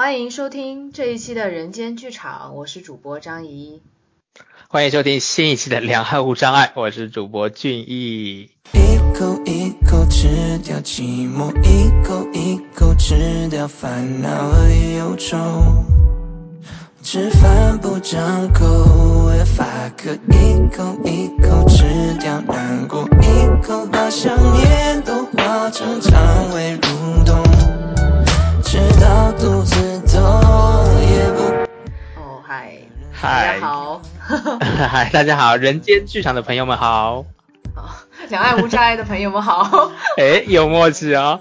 欢迎收听这一期的人间剧场，我是主播张怡。欢迎收听新一期的两岸无障碍，我是主播俊逸。一口一口吃掉寂寞，一口一口吃掉烦恼和忧愁。吃饭不张口，If I could 一口一口吃掉难过，一口把想念都化成肠胃蠕动，吃到肚子痛也不。哦，嗨，大嗨家，好，嗨，大家好，人间剧场的朋友们好。两岸无障碍的朋友们好。哎，有默契哦。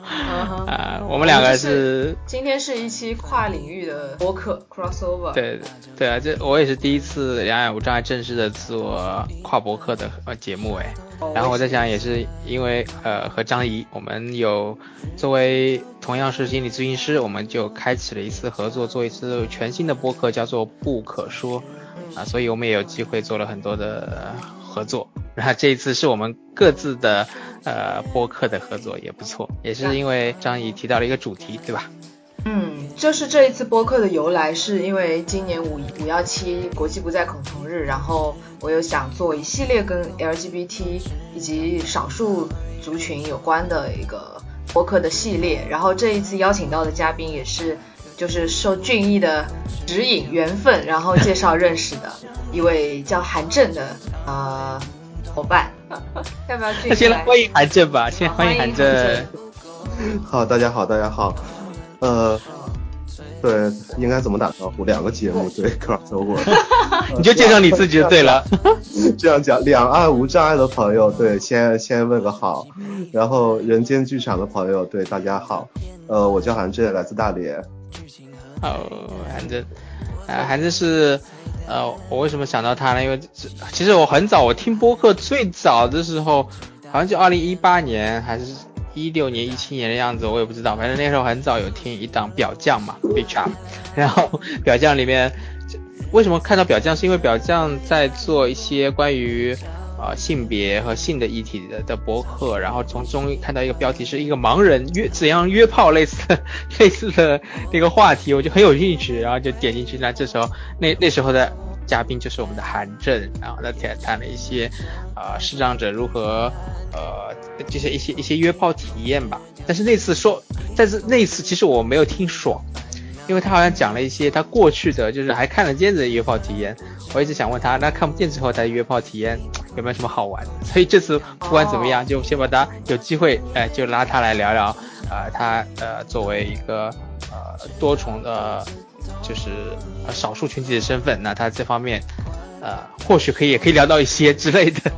啊，我们两个是，今天是一期跨领域的播客 crossover。，对对啊，这我也是第一次两岸无障碍正式的做跨博客的呃节目哎。哦然后我在想，也是因为呃和张怡，我们有作为同样是心理咨询师，我们就开启了一次合作，做一次全新的播客，叫做不可说啊，所以我们也有机会做了很多的合作。然后这一次是我们各自的呃播客的合作，也不错，也是因为张怡提到了一个主题，对吧？嗯，就是这一次播客的由来，是因为今年五五幺七国际不再恐同日，然后我又想做一系列跟 LGBT 以及少数族群有关的一个播客的系列，然后这一次邀请到的嘉宾也是就是受俊逸的指引缘分，然后介绍认识的 一位叫韩正的呃伙伴，要不要俊那逸？先来欢迎韩正吧，先欢迎韩正。好，大家好，大家好，呃，对，应该怎么打招呼？两个节目 对 crossover，你就介绍你自己就对了。这样讲，两岸无障碍的朋友，对，先先问个好，然后人间剧场的朋友，对，大家好，呃，我叫韩震，来自大连，哦，韩正，啊，韩正是，呃，我为什么想到他呢？因为这其实我很早，我听播客最早的时候，好像就二零一八年还是一六年、一七年的样子，我也不知道。反正那时候很早有听一档表匠嘛，Bitch Up，然后表匠里面，为什么看到表匠？是因为表匠在做一些关于。呃，性别和性的议题的的博客，然后从中看到一个标题是一个盲人约怎样约炮类似的 类似的那个话题，我就很有兴趣，然后就点进去。那这时候那那时候的嘉宾就是我们的韩正，然后他谈谈了一些啊视障者如何呃这些一些一些约炮体验吧。但是那次说，但是那次其实我没有听爽。因为他好像讲了一些他过去的，就是还看得见的约炮体验，我一直想问他，那看不见之后他的约炮体验有没有什么好玩的？所以这次不管怎么样，就先把他有机会，哎、就拉他来聊聊，呃，他呃作为一个呃多重的，就是呃少数群体的身份，那他这方面，呃，或许可以也可以聊到一些之类的，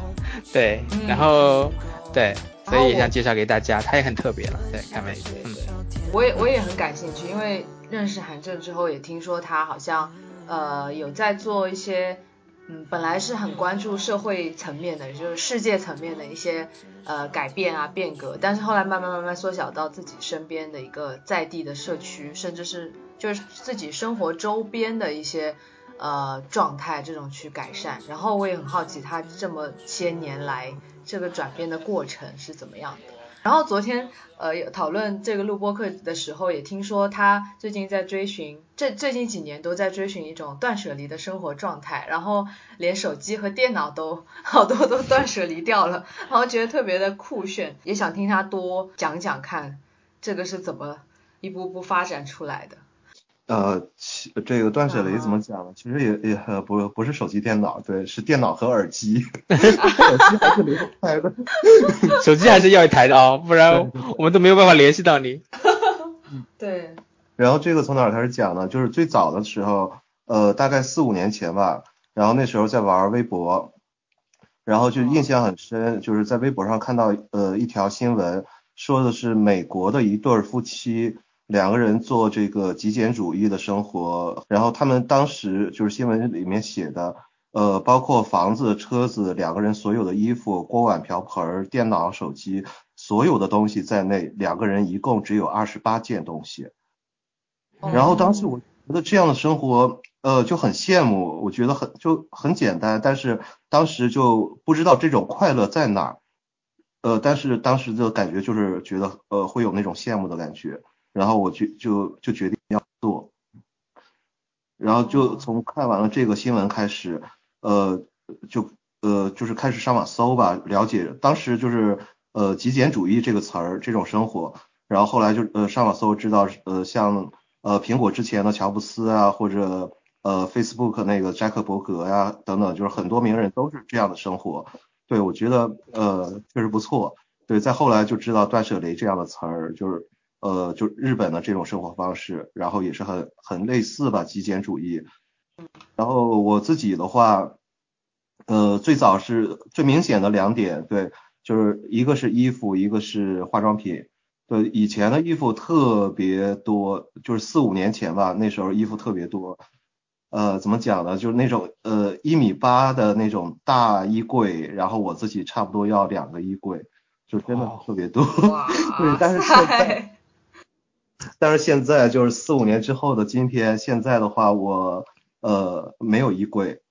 对，然后对，所以也想介绍给大家，他也很特别了，对，看没？嗯。我也我也很感兴趣，因为认识韩正之后，也听说他好像呃有在做一些，嗯，本来是很关注社会层面的，就是世界层面的一些呃改变啊变革，但是后来慢慢慢慢缩小到自己身边的一个在地的社区，甚至是就是自己生活周边的一些呃状态这种去改善。然后我也很好奇他这么些年来这个转变的过程是怎么样的。然后昨天呃有讨论这个录播课的时候，也听说他最近在追寻，这最近几年都在追寻一种断舍离的生活状态，然后连手机和电脑都好多都断舍离掉了，然后觉得特别的酷炫，也想听他多讲讲看，这个是怎么一步步发展出来的。呃，其这个断舍离怎么讲呢？其实也也呃不不是手机电脑，对，是电脑和耳机，手机还是离不开的。手机还是要一台的哦，不然我们都没有办法联系到你。对，然后这个从哪儿开始讲呢？就是最早的时候，呃，大概四五年前吧，然后那时候在玩微博，然后就印象很深，就是在微博上看到呃一条新闻，说的是美国的一对夫妻，两个人做这个极简主义的生活，然后他们当时就是新闻里面写的，呃，包括房子、车子，两个人所有的衣服、锅碗瓢盆、电脑、手机，所有的东西在内，两个人一共只有二十八件东西。然后当时我觉得这样的生活，呃，就很羡慕，我觉得很就很简单，但是当时就不知道这种快乐在哪儿，呃，但是当时的感觉就是觉得，呃，会有那种羡慕的感觉，然后我就就就决定要做，然后就从看完了这个新闻开始，呃，就呃就是开始上网搜吧，了解当时就是呃极简主义这个词儿这种生活，然后后来就呃上网搜知道呃像呃苹果之前的乔布斯啊或者呃 Facebook 那个扎克伯格呀等等，就是很多名人都是这样的生活，对我觉得呃确实不错，对，再后来就知道断舍离这样的词儿，就是呃就日本的这种生活方式，然后也是很很类似吧极简主义，然后我自己的话。呃，最早是最明显的两点，对，就是一个是衣服，一个是化妆品。对，以前的衣服特别多，就是四五年前吧，那时候衣服特别多。呃，怎么讲呢？就是那种呃一米八的那种大衣柜，然后我自己差不多要两个衣柜，就真的特别多。对，但是现在，但是现在就是四五年之后的今天，现在的话我呃没有衣柜。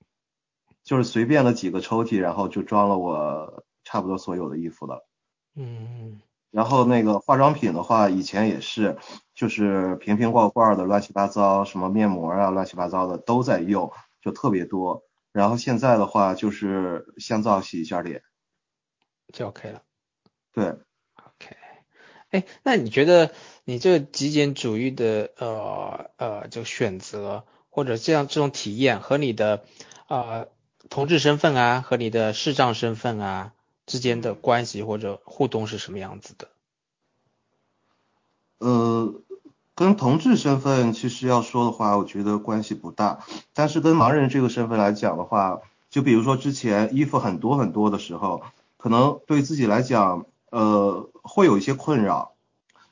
就是随便的几个抽屉，然后就装了我差不多所有的衣服了。嗯。然后那个化妆品的话，以前也是，就是瓶瓶罐罐的乱七八糟，什么面膜啊，乱七八糟的都在用，就特别多。然后现在的话，就是香皂洗一下脸就 OK 了。对。哎，那你觉得你这个极简主义的呃呃这个选择或者这样这种体验和你的啊？同志身份啊和你的视障身份啊之间的关系或者互动是什么样子的？呃，跟同志身份其实要说的话，我觉得关系不大。但是跟盲人这个身份来讲的话，就比如说之前衣服很多很多的时候，可能对自己来讲，呃，会有一些困扰。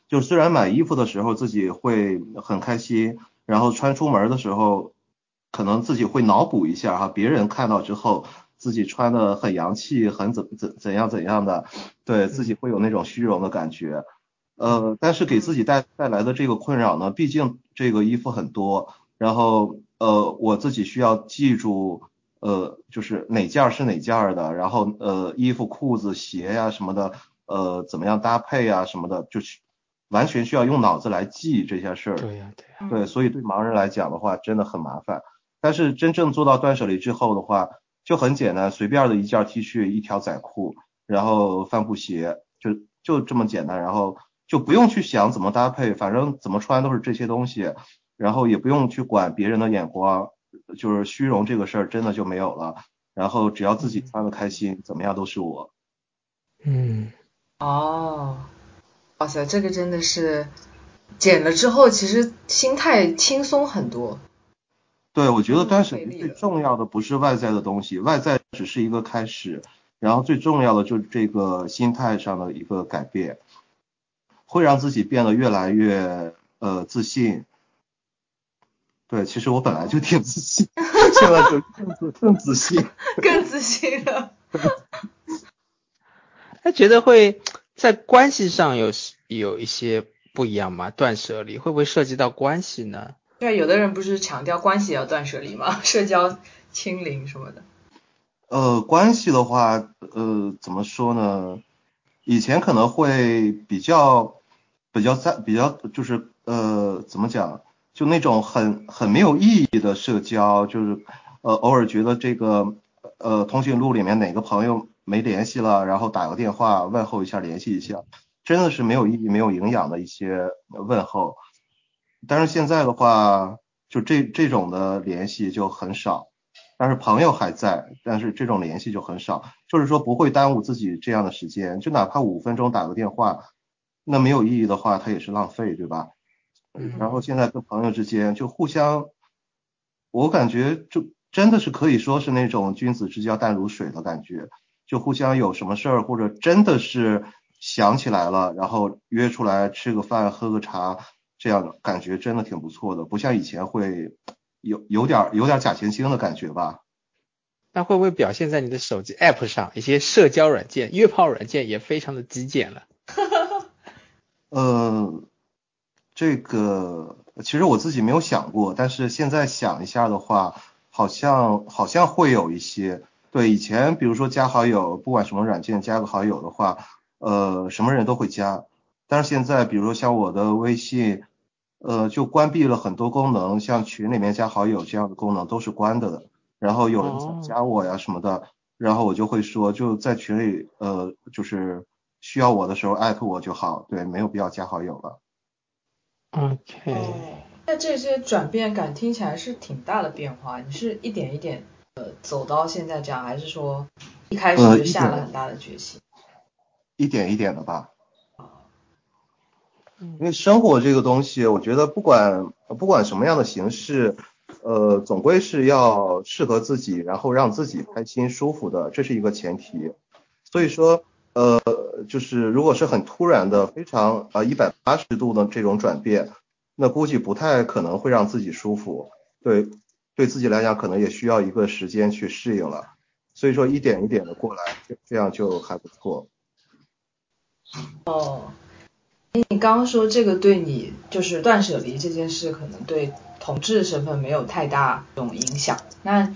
就虽然买衣服的时候自己会很开心，然后穿出门的时候。可能自己会脑补一下哈，别人看到之后，自己穿的很洋气，很怎怎怎样怎样的，对自己会有那种虚荣的感觉。呃，但是给自己带带来的这个困扰呢，毕竟这个衣服很多，然后呃我自己需要记住呃就是哪件是哪件的，然后呃衣服裤子鞋呀什么的呃怎么样搭配啊什么的，就是完全需要用脑子来记这些事儿。对呀对呀。对，所以对盲人来讲的话，真的很麻烦。但是真正做到断舍离之后的话，就很简单，随便的一件 T 恤、一条仔裤，然后帆布鞋，就就这么简单，然后就不用去想怎么搭配，反正怎么穿都是这些东西，然后也不用去管别人的眼光，就是虚荣这个事儿真的就没有了，然后只要自己穿的开心，怎么样都是我。嗯，哦，哇塞，这个真的是减了之后，其实心态轻松很多。对，我觉得断舍离最重要的不是外在的东西，外在只是一个开始，然后最重要的就是这个心态上的一个改变，会让自己变得越来越呃自信。对，其实我本来就挺自信，现在就更自更自信，更自信了。他觉得会在关系上有有一些不一样吗？断舍离会不会涉及到关系呢？对，有的人不是强调关系要断舍离吗？社交清零什么的。呃，关系的话，呃，怎么说呢？以前可能会比较比较在比较就是呃，怎么讲？就那种很很没有意义的社交，就是呃，偶尔觉得这个呃通讯录里面哪个朋友没联系了，然后打个电话问候一下，联系一下，真的是没有意义、没有营养的一些问候。但是现在的话，就这这种的联系就很少，但是朋友还在，但是这种联系就很少，就是说不会耽误自己这样的时间，就哪怕五分钟打个电话，那没有意义的话，它也是浪费，对吧？然后现在跟朋友之间就互相，我感觉就真的是可以说是那种君子之交淡如水的感觉，就互相有什么事儿或者真的是想起来了，然后约出来吃个饭喝个茶。这样的感觉真的挺不错的，不像以前会有有点有点假惺惺的感觉吧？那会不会表现在你的手机 App 上？一些社交软件、约炮软件也非常的极简了。呃，这个其实我自己没有想过，但是现在想一下的话，好像好像会有一些。对，以前比如说加好友，不管什么软件加个好友的话，呃，什么人都会加。但是现在，比如说像我的微信，呃，就关闭了很多功能，像群里面加好友这样的功能都是关的。然后有人加我呀什么的，然后我就会说就在群里，呃，就是需要我的时候艾特我就好，对，没有必要加好友了。OK，哦，那这些转变感听起来是挺大的变化。你是一点一点呃走到现在这样，还是说一开始就下了很大的决心？一点一点的吧。因为生活这个东西，我觉得不管不管什么样的形式，呃，总归是要适合自己，然后让自己开心舒服的，这是一个前提。所以说，呃，就是如果是很突然的、非常啊一百八十度的这种转变，那估计不太可能会让自己舒服。对，对自己来讲，可能也需要一个时间去适应了。所以说，一点一点的过来，这样就还不错。哦。你刚刚说这个对你就是断舍离这件事，可能对同志身份没有太大这种影响。那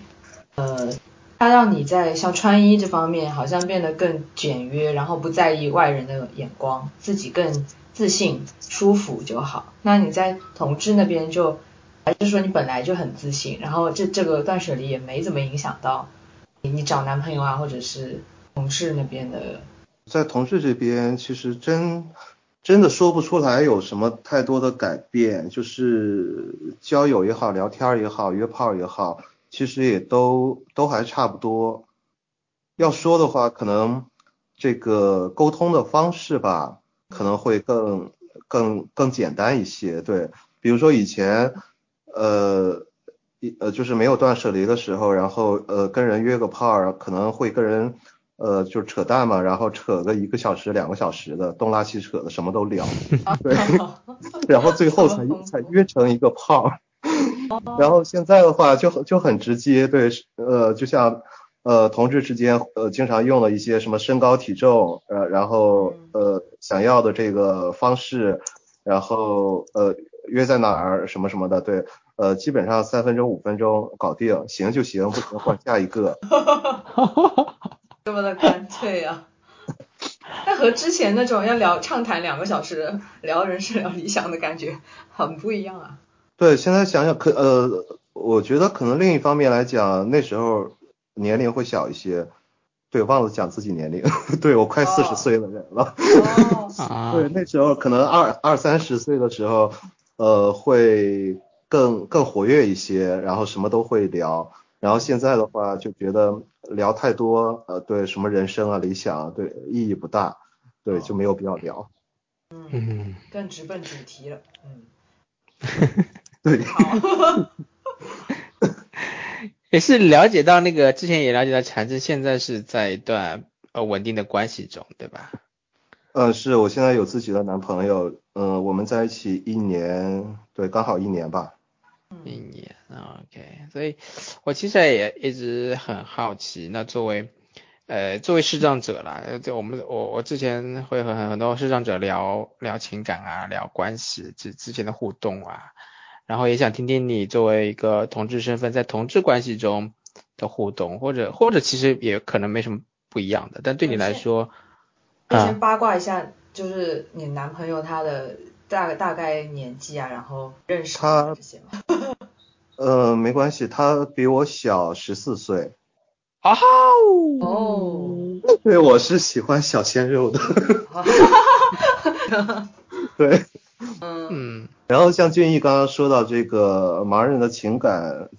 呃，它让你在像穿衣这方面好像变得更简约，然后不在意外人的眼光，自己更自信、舒服就好。那你在同志那边就还是说你本来就很自信，然后这这个断舍离也没怎么影响到你找男朋友啊，或者是同事那边的。在同事这边，其实真。真的说不出来有什么太多的改变，就是交友也好，聊天也好，约炮也好，其实也都都还差不多。要说的话，可能这个沟通的方式吧，可能会更更更简单一些。对，比如说以前，呃一，呃，就是没有断舍离的时候，然后呃跟人约个炮，可能会跟人。呃，就扯淡嘛，然后扯个一个小时、两个小时的，东拉西扯的，什么都聊，对，然后最后才才约成一个炮。然后现在的话就就很直接，对，呃，就像呃同志之间呃经常用的一些什么身高体重，呃，然后呃想要的这个方式，然后呃约在哪儿什么什么的，对，呃基本上三分钟五分钟搞定，行就行，不行换下一个。这么的干脆啊！那和之前那种要聊畅谈两个小时聊人生聊理想的感觉很不一样啊。对，现在想想可呃，我觉得可能另一方面来讲，那时候年龄会小一些。对，忘了讲自己年龄，对我快四十岁的人了。哦。对，那时候可能二二三十岁的时候，呃，会更更活跃一些，然后什么都会聊。然后现在的话就觉得聊太多，呃，对什么人生啊、理想啊，对意义不大，对就没有必要聊。嗯，更直奔主题了，嗯。对。好。也是了解到那个之前也了解到禅子现在是在一段呃稳定的关系中，对吧？呃，是我现在有自己的男朋友，呃，我们在一起一年，对，刚好一年吧。一年，OK，所以我其实也一直很好奇，那作为呃作为视障者啦，就我们我我之前会和很多视障者聊聊情感啊，聊关系之之前的互动啊，然后也想听听你作为一个同志身份在同志关系中的互动，或者或者其实也可能没什么不一样的，但对你来说，先八卦一下，就是你男朋友他的。大大概年纪啊，然后认识他这些吗？呃，没关系，他比我小十四岁。啊哦，对，我是喜欢小鲜肉的。对，嗯。然后像俊逸刚刚说到这个盲人的情感，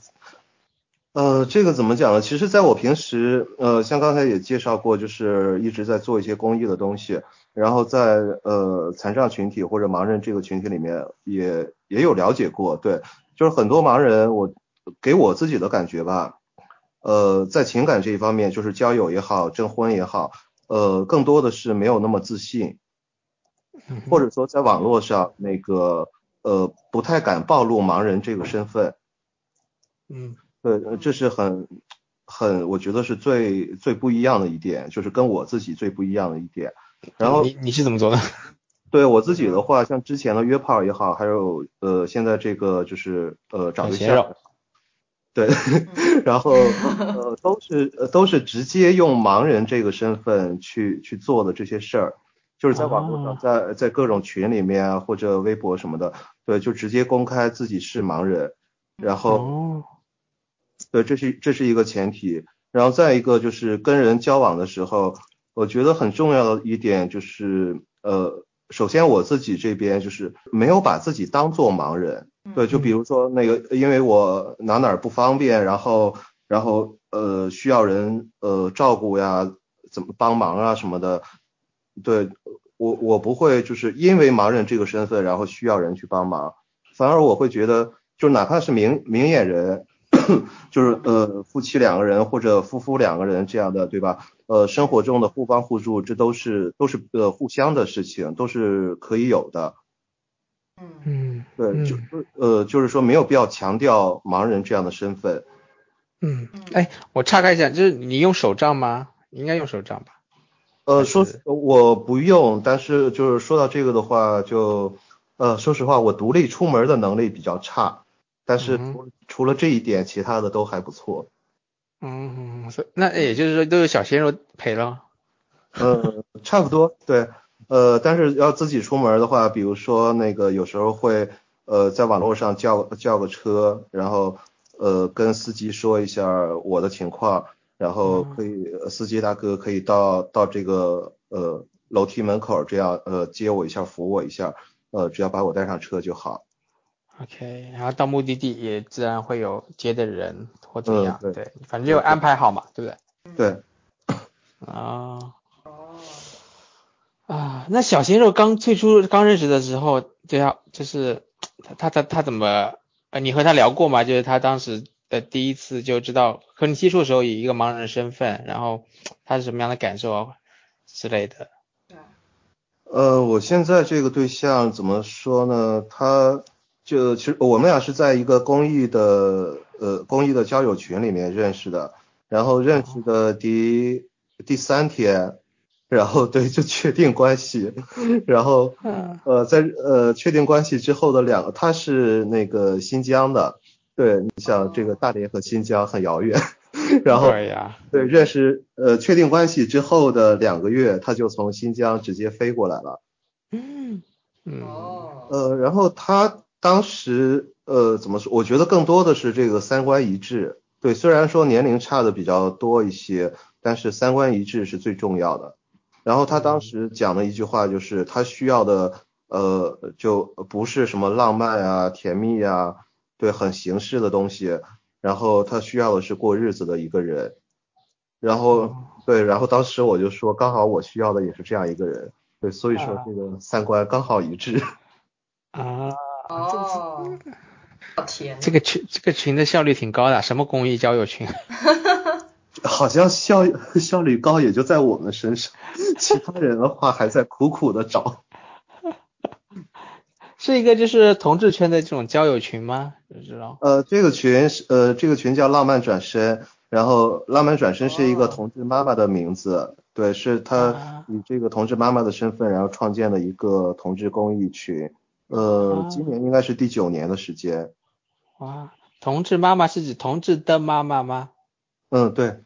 呃，这个怎么讲呢？其实在我平时，呃，像刚才也介绍过，就是一直在做一些公益的东西。然后在呃残障群体或者盲人这个群体里面也也有了解过，对，就是很多盲人，我给我自己的感觉吧，呃，在情感这一方面，就是交友也好，征婚也好，呃，更多的是没有那么自信，或者说在网络上那个呃不太敢暴露盲人这个身份，嗯，对，这是很很我觉得是最最不一样的一点，就是跟我自己最不一样的一点。然后你你是怎么做的？对我自己的话，像之前的约炮也好，还有呃现在这个就是呃找对象，对，然后呃都是都是直接用盲人这个身份去去做的这些事儿，就是在网络上，在在各种群里面啊，或者微博什么的，对，就直接公开自己是盲人，然后，对，这是这是一个前提，然后再一个就是跟人交往的时候，我觉得很重要的一点就是，呃，首先我自己这边就是没有把自己当做盲人，对，就比如说那个，因为我哪哪不方便，然后然后呃需要人呃照顾呀。怎么帮忙啊什么的，对我我不会就是因为盲人这个身份，然后需要人去帮忙，反而我会觉得，就哪怕是明明眼人，就是呃夫妻两个人或者夫妇两个人这样的，对吧？呃生活中的互帮互助，这都是都是呃互相的事情，都是可以有的。嗯对，就呃就是说没有必要强调盲人这样的身份。嗯，哎，我岔开一下，就是你用手杖吗？应该用手杖吧？呃，说我不用，但是就是说到这个的话，就呃，说实话，我独立出门的能力比较差，但是除除了这一点，其他的都还不错。嗯，那也就是说都有小鲜肉陪了？呃，差不多，对，呃，但是要自己出门的话，比如说那个有时候会呃在网络上叫叫个车，然后呃跟司机说一下我的情况。然后可以，司机大哥可以到到这个呃楼梯门口，这样呃接我一下，扶我一下，呃只要把我带上车就好。OK，然后到目的地也自然会有接的人或怎么样，对，反正就安排好嘛，对不对？对。啊。哦。啊，那小鲜肉刚最初刚认识的时候，对啊，就是他他他他怎么呃你和他聊过吗？就是他当时。呃，第一次就知道和你接触的时候以一个盲人身份，然后他是什么样的感受之类的。对。呃，我现在这个对象怎么说呢？他就其实我们俩是在一个公益的呃公益的交友群里面认识的，然后认识的第第三天，然后对就确定关系，然后呃在呃确定关系之后的两个，他是那个新疆的。对你像这个大连和新疆很遥远，然后对认识呃确定关系之后的两个月，他就从新疆直接飞过来了。嗯。嗯。呃然后他当时呃怎么说？我觉得更多的是这个三观一致。对，虽然说年龄差的比较多一些，但是三观一致是最重要的。然后他当时讲的一句话就是，他需要的呃就不是什么浪漫啊、甜蜜啊。对，很形式的东西，然后他需要的是过日子的一个人，然后对，然后当时我就说，刚好我需要的也是这样一个人，对，所以说这个三观刚好一致。啊，哦，好甜。这个群这个群的效率挺高的，什么公益交友群？好像效效率高也就在我们身上，其他人的话还在苦苦的找。是一个就是同志圈的这种交友群吗？不知道。呃，这个群是呃，这个群叫浪漫转身，然后浪漫转身是一个同志妈妈的名字，对，是她以这个同志妈妈的身份，然后创建了一个同志公益群，呃，今年应该是第九年的时间。哇，同志妈妈是指同志的妈妈吗？嗯，对，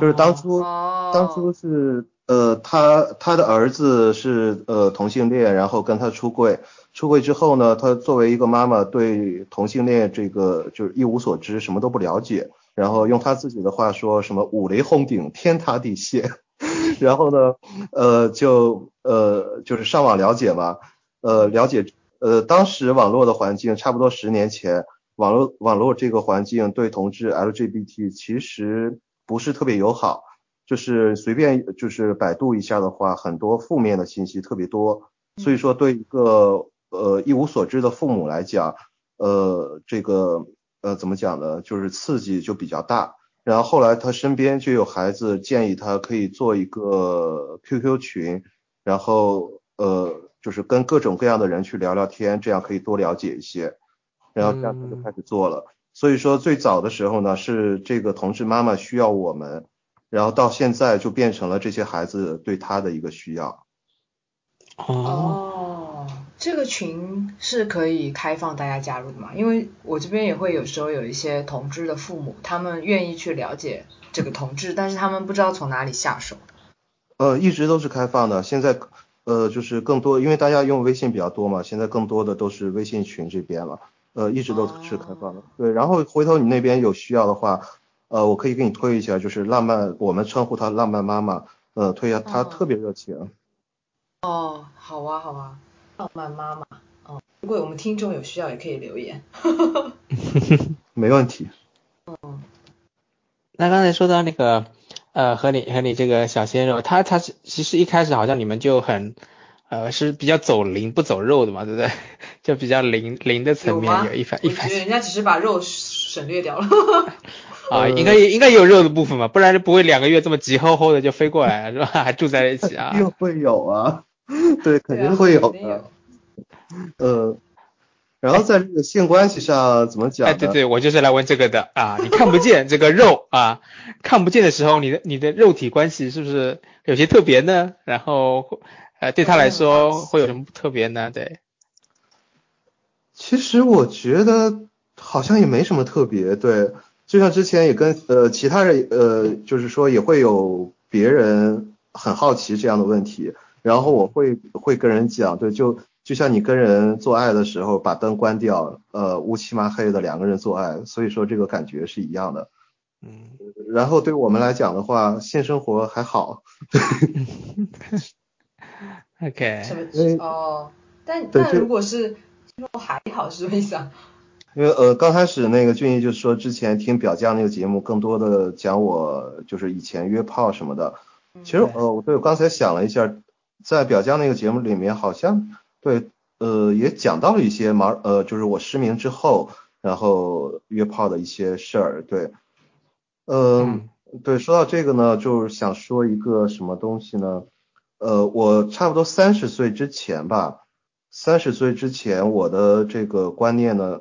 就是当初当初是。呃，他他的儿子是呃同性恋，然后跟他出柜，出柜之后呢，他作为一个妈妈，对同性恋这个就是一无所知，什么都不了解，然后用他自己的话说什么五雷轰顶，天塌地陷，然后呢，呃，就呃就是上网了解嘛，呃了解，呃当时网络的环境差不多十年前，网络网络这个环境对同志 LGBT 其实不是特别友好。就是随便就是百度一下的话，很多负面的信息特别多，所以说对一个呃一无所知的父母来讲，呃这个呃怎么讲呢，就是刺激就比较大。然后后来他身边就有孩子建议他可以做一个 QQ 群，然后呃就是跟各种各样的人去聊聊天，这样可以多了解一些。然后这样他就开始做了。所以说最早的时候呢，是这个同志妈妈需要我们。然后到现在就变成了这些孩子对他的一个需要。哦，这个群是可以开放大家加入的吗？因为我这边也会有时候有一些同志的父母，他们愿意去了解这个同志，但是他们不知道从哪里下手。呃，一直都是开放的，现在呃，就是更多，因为大家用微信比较多嘛，现在更多的都是微信群这边了，呃，一直都是开放的。对，然后回头你那边有需要的话，呃，我可以给你推一下，就是浪漫，我们称呼她浪漫妈妈，呃，推一下，她特别热情。哦，好啊，好啊，浪漫妈妈，哦，如果我们听众有需要，也可以留言。没问题。嗯，那刚才说到那个。呃，和你和你这个小鲜肉，他他是其实一开始好像你们就很，呃，是比较走灵不走肉的嘛，对不对？就比较灵灵的层面有一番一番。我觉得人家只是把肉省略掉了。啊，应该应该有肉的部分嘛，不然就不会两个月这么急吼吼的就飞过来是吧？还住在一起啊？肯定会有啊，对，肯定会有的。呃。然后在这个性关系上怎么讲？哎，对对，我就是来问这个的啊！你看不见这个肉啊，看不见的时候，你的你的肉体关系是不是有些特别呢？然后呃，对他来说会有什么特别呢？对，其实我觉得好像也没什么特别。对，就像之前也跟呃其他人呃，就是说也会有别人很好奇这样的问题，然后我会会跟人讲，对，就。就像你跟人做爱的时候把灯关掉，呃，乌漆麻黑的两个人做爱，所以说这个感觉是一样的。嗯，然后对我们来讲的话，性生活还好。OK。哦，但但如果是说还好是什么意思啊？因为呃刚开始那个俊逸就说之前听表酱那个节目，更多的讲我就是以前约炮什么的。其实呃我对我刚才想了一下，在表酱那个节目里面好像。对，呃，也讲到了一些盲，呃，就是我失明之后，然后约炮的一些事儿。对，嗯，对，说到这个呢，就是想说一个什么东西呢？呃，我差不多三十岁之前吧，三十岁之前，我的这个观念呢，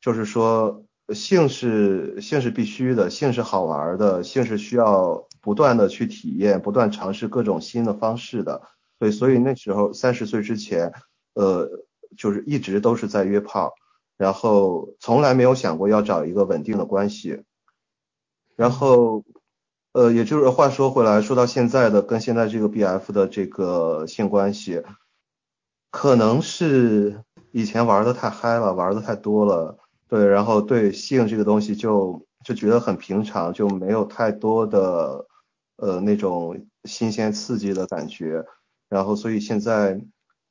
就是说性是性是必须的，性是好玩的，性是需要不断的去体验，不断尝试各种新的方式的。对，所以那时候三十岁之前，呃，就是一直都是在约炮，然后从来没有想过要找一个稳定的关系。然后，呃，也就是话说回来，说到现在的跟现在这个 B F 的这个性关系，可能是以前玩的太嗨了，玩的太多了，对，然后对性这个东西就就觉得很平常，就没有太多的呃那种新鲜刺激的感觉。然后，所以现在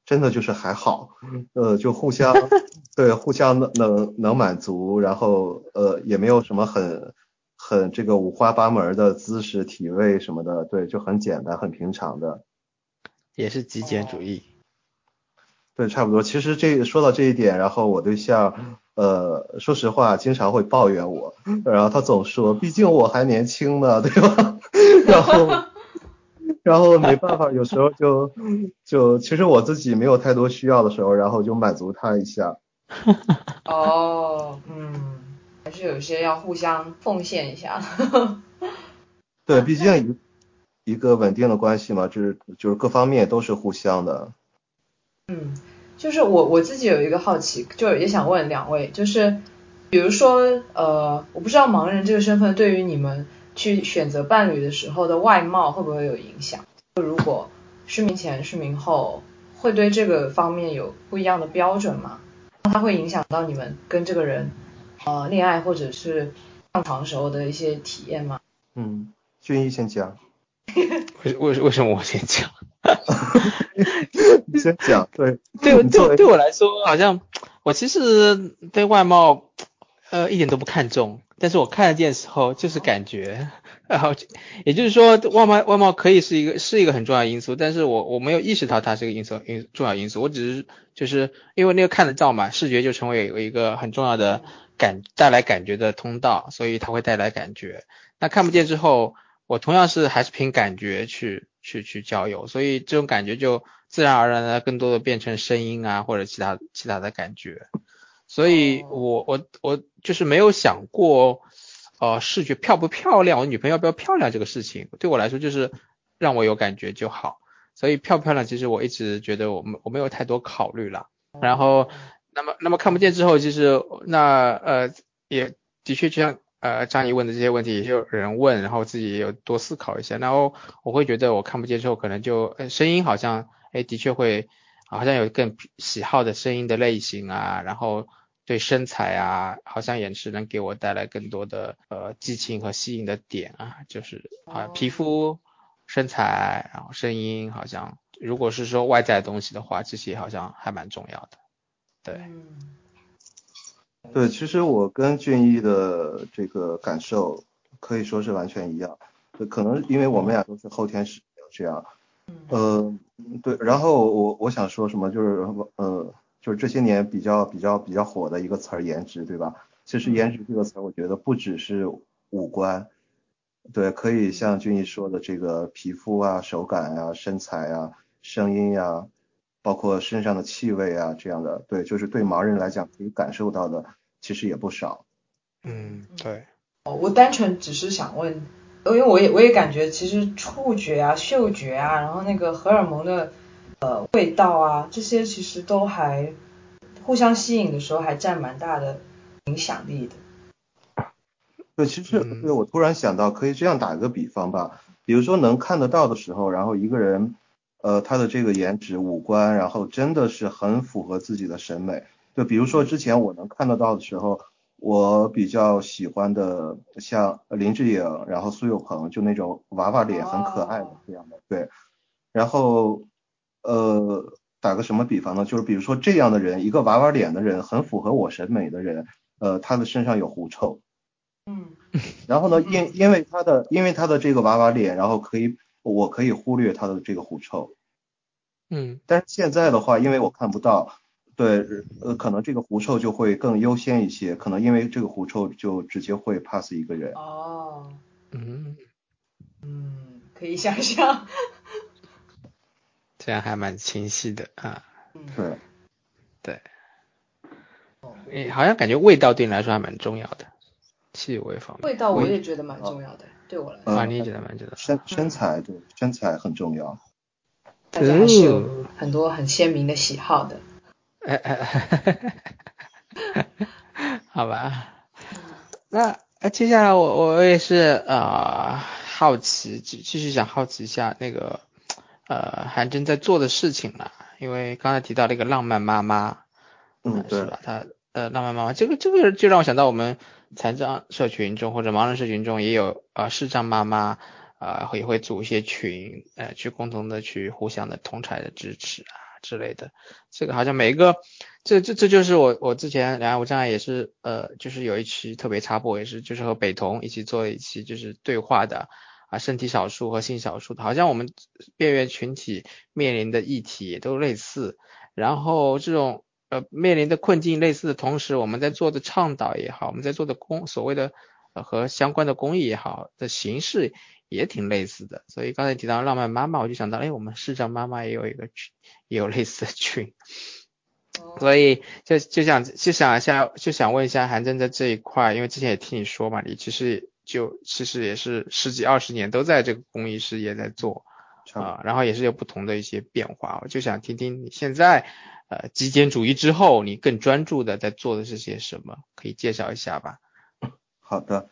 真的就是还好，呃，就互相 对互相能能能满足，然后呃也没有什么很很这个五花八门的姿势、体位什么的，对，就很简单、很平常的。也是极简主义。对，差不多。其实这说到这一点，然后我对象呃说实话经常会抱怨我，然后他总说，毕竟我还年轻呢，对吧？然后。然后没办法，有时候就就其实我自己没有太多需要的时候，然后就满足他一下。哦，嗯，还是有一些要互相奉献一下。对，毕竟一一个稳定的关系嘛，就是就是各方面都是互相的。嗯，就是我我自己有一个好奇，就也想问两位，就是比如说呃，我不知道盲人这个身份对于你们。去选择伴侣的时候的外貌会不会有影响？就如果失明前、失明后，会对这个方面有不一样的标准吗？它会影响到你们跟这个人呃恋爱或者是上床时候的一些体验吗？嗯，俊逸先讲。为为为什么我先讲？你先讲。对 对对，对我来说，好像我其实对外貌呃一点都不看重。但是我看得见的时候就是感觉，然后也就是说外貌外貌可以是一个是一个很重要因素，但是我我没有意识到它是一个因素因重要因素，我只是就是因为那个看得到嘛，视觉就成为有一个很重要的感带来感觉的通道，所以它会带来感觉。那看不见之后，我同样是还是凭感觉去去去交友，所以这种感觉就自然而然的更多的变成声音啊或者其他其他的感觉。所以，我我我就是没有想过，呃，视觉漂不漂亮，我女朋友要不要漂亮这个事情，对我来说就是让我有感觉就好。所以漂不漂亮，其实我一直觉得我没我没有太多考虑了。然后，那么那么看不见之后，其实那呃也的确就像呃张怡问的这些问题，也有人问，然后自己也有多思考一下。然后我会觉得我看不见之后，可能就声音好像哎，的确会好像有更喜好的声音的类型啊，然后对身材啊，好像也是能给我带来更多的呃激情和吸引的点啊，就是啊皮肤、身材，然后声音，好像如果是说外在的东西的话，这些好像还蛮重要的。对，嗯对，其实我跟俊逸的这个感受可以说是完全一样，可能因为我们俩都是后天是这样，呃，对，然后我我想说什么就是呃，就是这些年比较比较比较火的一个词儿颜值，对吧？其实颜值这个词儿，我觉得不只是五官，对，可以像俊逸说的这个皮肤啊、手感啊、身材啊、声音呀、包括身上的气味啊这样的，对，就是对盲人来讲可以感受到的，其实也不少。嗯，对，哦我单纯只是想问，因为我也我也感觉其实触觉啊、嗅觉啊，然后那个荷尔蒙的呃味道啊，这些其实都还互相吸引的时候还占蛮大的影响力的。对，其实嗯对我突然想到，可以这样打一个比方吧，比如说能看得到的时候，然后一个人，呃，他的这个颜值、五官，然后真的是很符合自己的审美。就比如说之前我能看得到的时候，我比较喜欢的像林志颖，然后苏有朋，就那种娃娃脸很可爱的哦这样的，对。然后，呃，打个什么比方呢？就是比如说这样的人，一个娃娃脸的人，很符合我审美的人，呃，他的身上有狐臭。嗯 然后呢，因因为他的因为他的这个娃娃脸，然后可以我可以忽略他的这个狐臭。嗯但是现在的话，因为我看不到，对，呃，可能这个狐臭就会更优先一些，可能因为这个狐臭就直接会 pass 一个人。哦，嗯，嗯，可以想象。这样还蛮清晰的啊。对，对，诶，好像感觉味道对你来说还蛮重要的，气味方面。味道我也觉得蛮重要的，对我来说，啊，呃你也觉得蛮重要。身身材对身材很重要。大家还是有嗯很多很鲜明的喜好的。好吧。那呃，接下来我我也是呃好奇，继继续想好奇一下那个呃韩真在做的事情了，因为刚才提到那个浪漫妈妈，嗯，对，是吧？她呃浪漫妈妈这个这个就让我想到我们残障社群中或者盲人社群中也有呃视障妈妈。啊、也会组一些群，呃，去共同的去互相的同台的支持啊之类的。这个好像每一个，这这这就是我我之前两岸无障碍也是，呃，就是有一期特别插播，也是就是和北童一起做了一期就是对话的啊，身体少数和性少数的，好像我们边缘群体面临的议题也都类似，然后这种呃面临的困境类似的同时，我们在做的倡导也好，我们在做的公所谓的呃和相关的公益也好的形式。也挺类似的，所以刚才提到浪漫妈妈，我就想到，哎，我们市长妈妈也有一个群，也有类似的群，所以就就想就想一下，就想问一下韩正在这一块，因为之前也听你说嘛，你其实就其实也是十几二十年都在这个公益事业在做啊、然后也是有不同的一些变化，我就想听听你现在呃极简主义之后，你更专注的在做的是些什么，可以介绍一下吧？好的，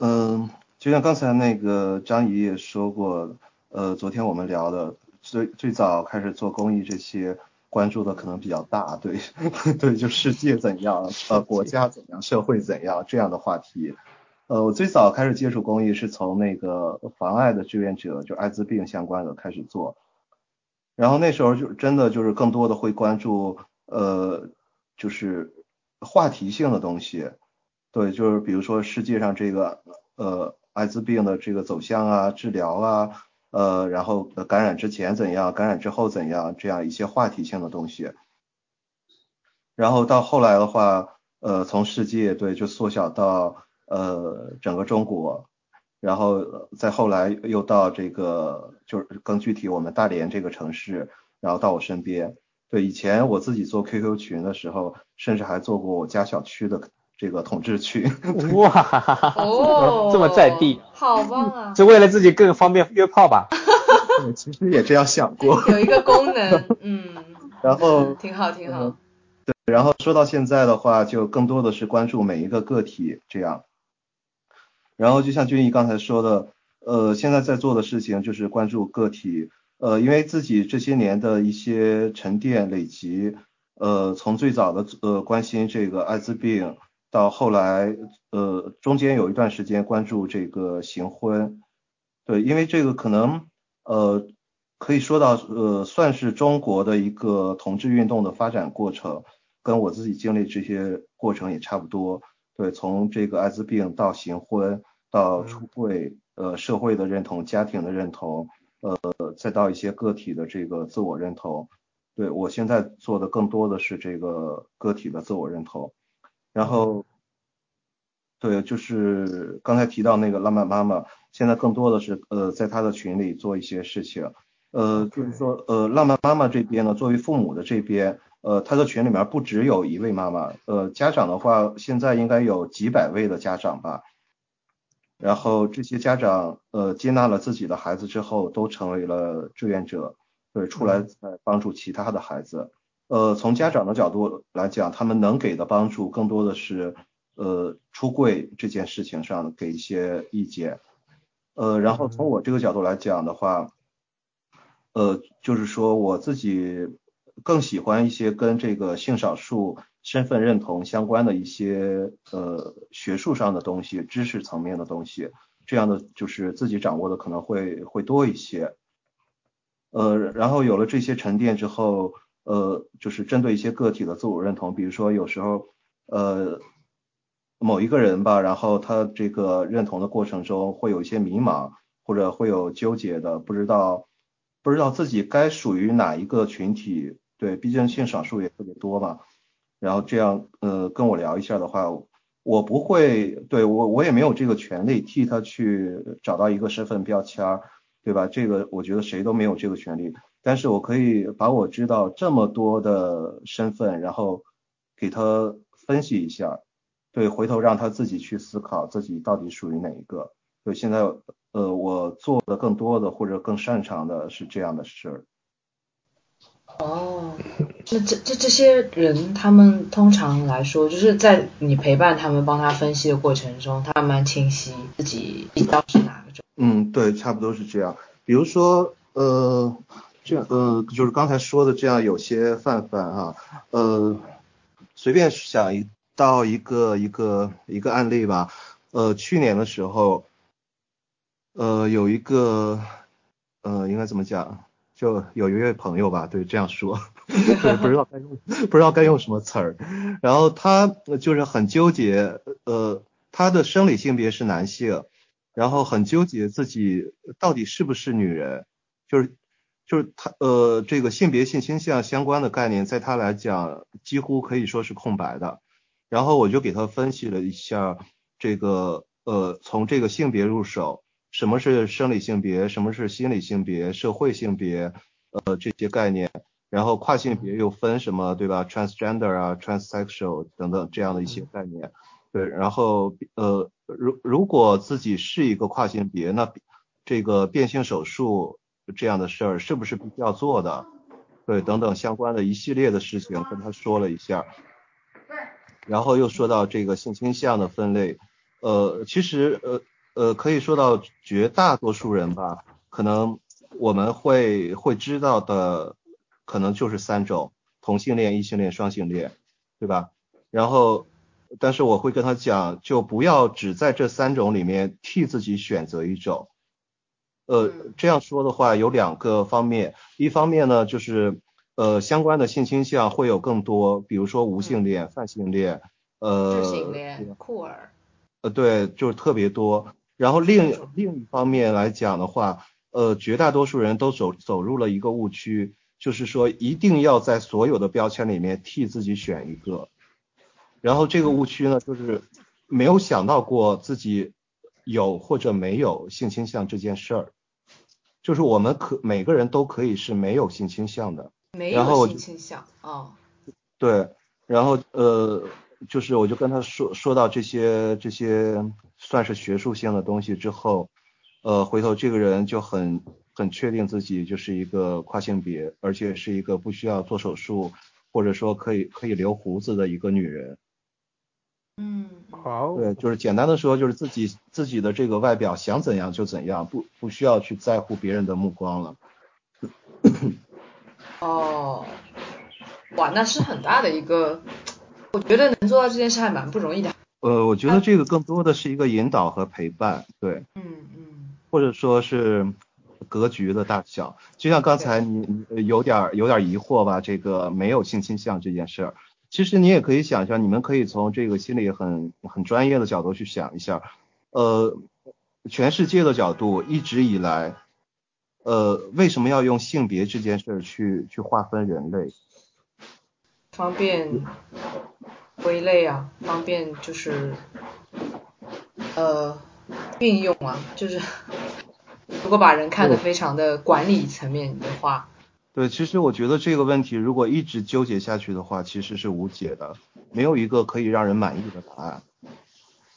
嗯，就像刚才那个张怡也说过，呃，昨天我们聊的最最早开始做公益这些，关注的可能比较大，对 对，就世界怎样，呃，国家怎样，社会怎样这样的话题。呃，我最早开始接触公益是从那个防艾的志愿者，就艾滋病相关的开始做，然后那时候就真的就是更多的会关注，呃，就是话题性的东西。对，就是比如说世界上这个呃艾滋病的这个走向啊、治疗啊，呃，然后感染之前怎样，感染之后怎样，这样一些话题性的东西。然后到后来的话，呃，从世界对就缩小到呃整个中国，然后再后来又到这个就是更具体我们大连这个城市，然后到我身边。对，以前我自己做 QQ 群的时候，甚至还做过我家小区的这个统治区。哇，哦，这么在地，好棒啊！就为了自己更方便约炮吧？对其实也这样想过。有一个功能，嗯，然后挺好挺好。对然后说到现在的话，就更多的是关注每一个个体这样。然后就像俊逸刚才说的，呃，现在在做的事情就是关注个体，呃，因为自己这些年的一些沉淀累积，呃，从最早的呃关心这个艾滋病，到后来呃中间有一段时间关注这个行婚，对，因为这个可能呃可以说到呃算是中国的一个同志运动的发展过程，跟我自己经历这些过程也差不多，对，从这个艾滋病到行婚到出柜，呃，社会的认同、家庭的认同。呃，再到一些个体的这个自我认同，对我现在做的更多的是这个个体的自我认同，然后，对，就是刚才提到那个浪漫妈妈，现在更多的是呃，在她的群里做一些事情，呃，就是说呃，浪漫妈妈这边呢，作为父母的这边，呃，她的群里面不只有一位妈妈，呃，家长的话现在应该有几百位的家长吧。然后这些家长呃接纳了自己的孩子之后，都成为了志愿者，对，出来帮助其他的孩子。呃，从家长的角度来讲，他们能给的帮助更多的是呃出柜这件事情上给一些意见。呃，然后从我这个角度来讲的话，呃，就是说我自己更喜欢一些跟这个性少数。身份认同相关的一些呃学术上的东西，知识层面的东西，这样的就是自己掌握的可能会会多一些。呃，然后有了这些沉淀之后，呃，就是针对一些个体的自我认同，比如说有时候呃某一个人吧，然后他这个认同的过程中会有一些迷茫，或者会有纠结的，不知道不知道自己该属于哪一个群体。对，毕竟性少数也特别多嘛。然后这样，呃，跟我聊一下的话，我不会，对我我也没有这个权利替他去找到一个身份标签，对吧？这个我觉得谁都没有这个权利。但是我可以把我知道这么多的身份，然后给他分析一下，对，回头让他自己去思考自己到底属于哪一个。对，现在，呃，我做的更多的或者更擅长的是这样的事儿。哦，这这这这些人，他们通常来说，就是在你陪伴他们、帮他分析的过程中，他慢慢清晰自己比较是哪个种。嗯，对，差不多是这样。比如说，呃，这样，呃，就是刚才说的这样，有些泛泛啊，呃，随便想一到一个一个一个案例吧。呃，去年的时候，呃，有一个，呃，应该怎么讲？就有一位朋友吧，对这样说，对不知道该用不知道该用什么词儿，然后他就是很纠结，呃，他的生理性别是男性，然后很纠结自己到底是不是女人，就是就是他呃这个性别性倾向相关的概念，在他来讲几乎可以说是空白的，然后我就给他分析了一下这个呃从这个性别入手。什么是生理性别？什么是心理性别？社会性别？呃，这些概念，然后跨性别又分什么，对吧？transgender 啊，transsexual 等等这样的一些概念。对，然后呃，如如果自己是一个跨性别，那这个变性手术这样的事儿是不是必须要做的？对，等等相关的一系列的事情跟他说了一下。然后又说到这个性倾向的分类，呃，其实呃。呃，可以说到绝大多数人吧，可能我们会会知道的，可能就是三种：同性恋、异性恋、双性恋，对吧？然后，但是我会跟他讲，就不要只在这三种里面替自己选择一种。呃，这样说的话有两个方面，一方面呢，就是呃相关的性倾向会有更多，比如说无性恋、泛性恋，呃，智性恋、酷儿，呃，对，就是特别多。然后另另一方面来讲的话，呃，绝大多数人都走走入了一个误区，就是说一定要在所有的标签里面替自己选一个。然后这个误区呢，就是没有想到过自己有或者没有性倾向这件事儿，就是我们可每个人都可以是没有性倾向的。没有性倾向哦。对，然后呃，就是我就跟他说说到这些这些。算是学术性的东西之后，呃，回头这个人就很很确定自己就是一个跨性别，而且是一个不需要做手术，或者说可以可以留胡子的一个女人。嗯，好。对，就是简单的说，就是自己自己的这个外表想怎样就怎样，不不需要去在乎别人的目光了。哦，哇，那是很大的一个，我觉得能做到这件事还蛮不容易的。呃，我觉得这个更多的是一个引导和陪伴，对，嗯嗯，或者说是格局的大小。就像刚才你你有点有点疑惑吧，这个没有性倾向这件事儿，其实你也可以想象，你们可以从这个心理很很专业的角度去想一下，呃，全世界的角度一直以来，呃，为什么要用性别这件事儿去去划分人类？方便归类啊，方便就是呃运用啊，就是 如果把人看得非常的管理层面的话，对，其实我觉得这个问题如果一直纠结下去的话，其实是无解的，没有一个可以让人满意的答案。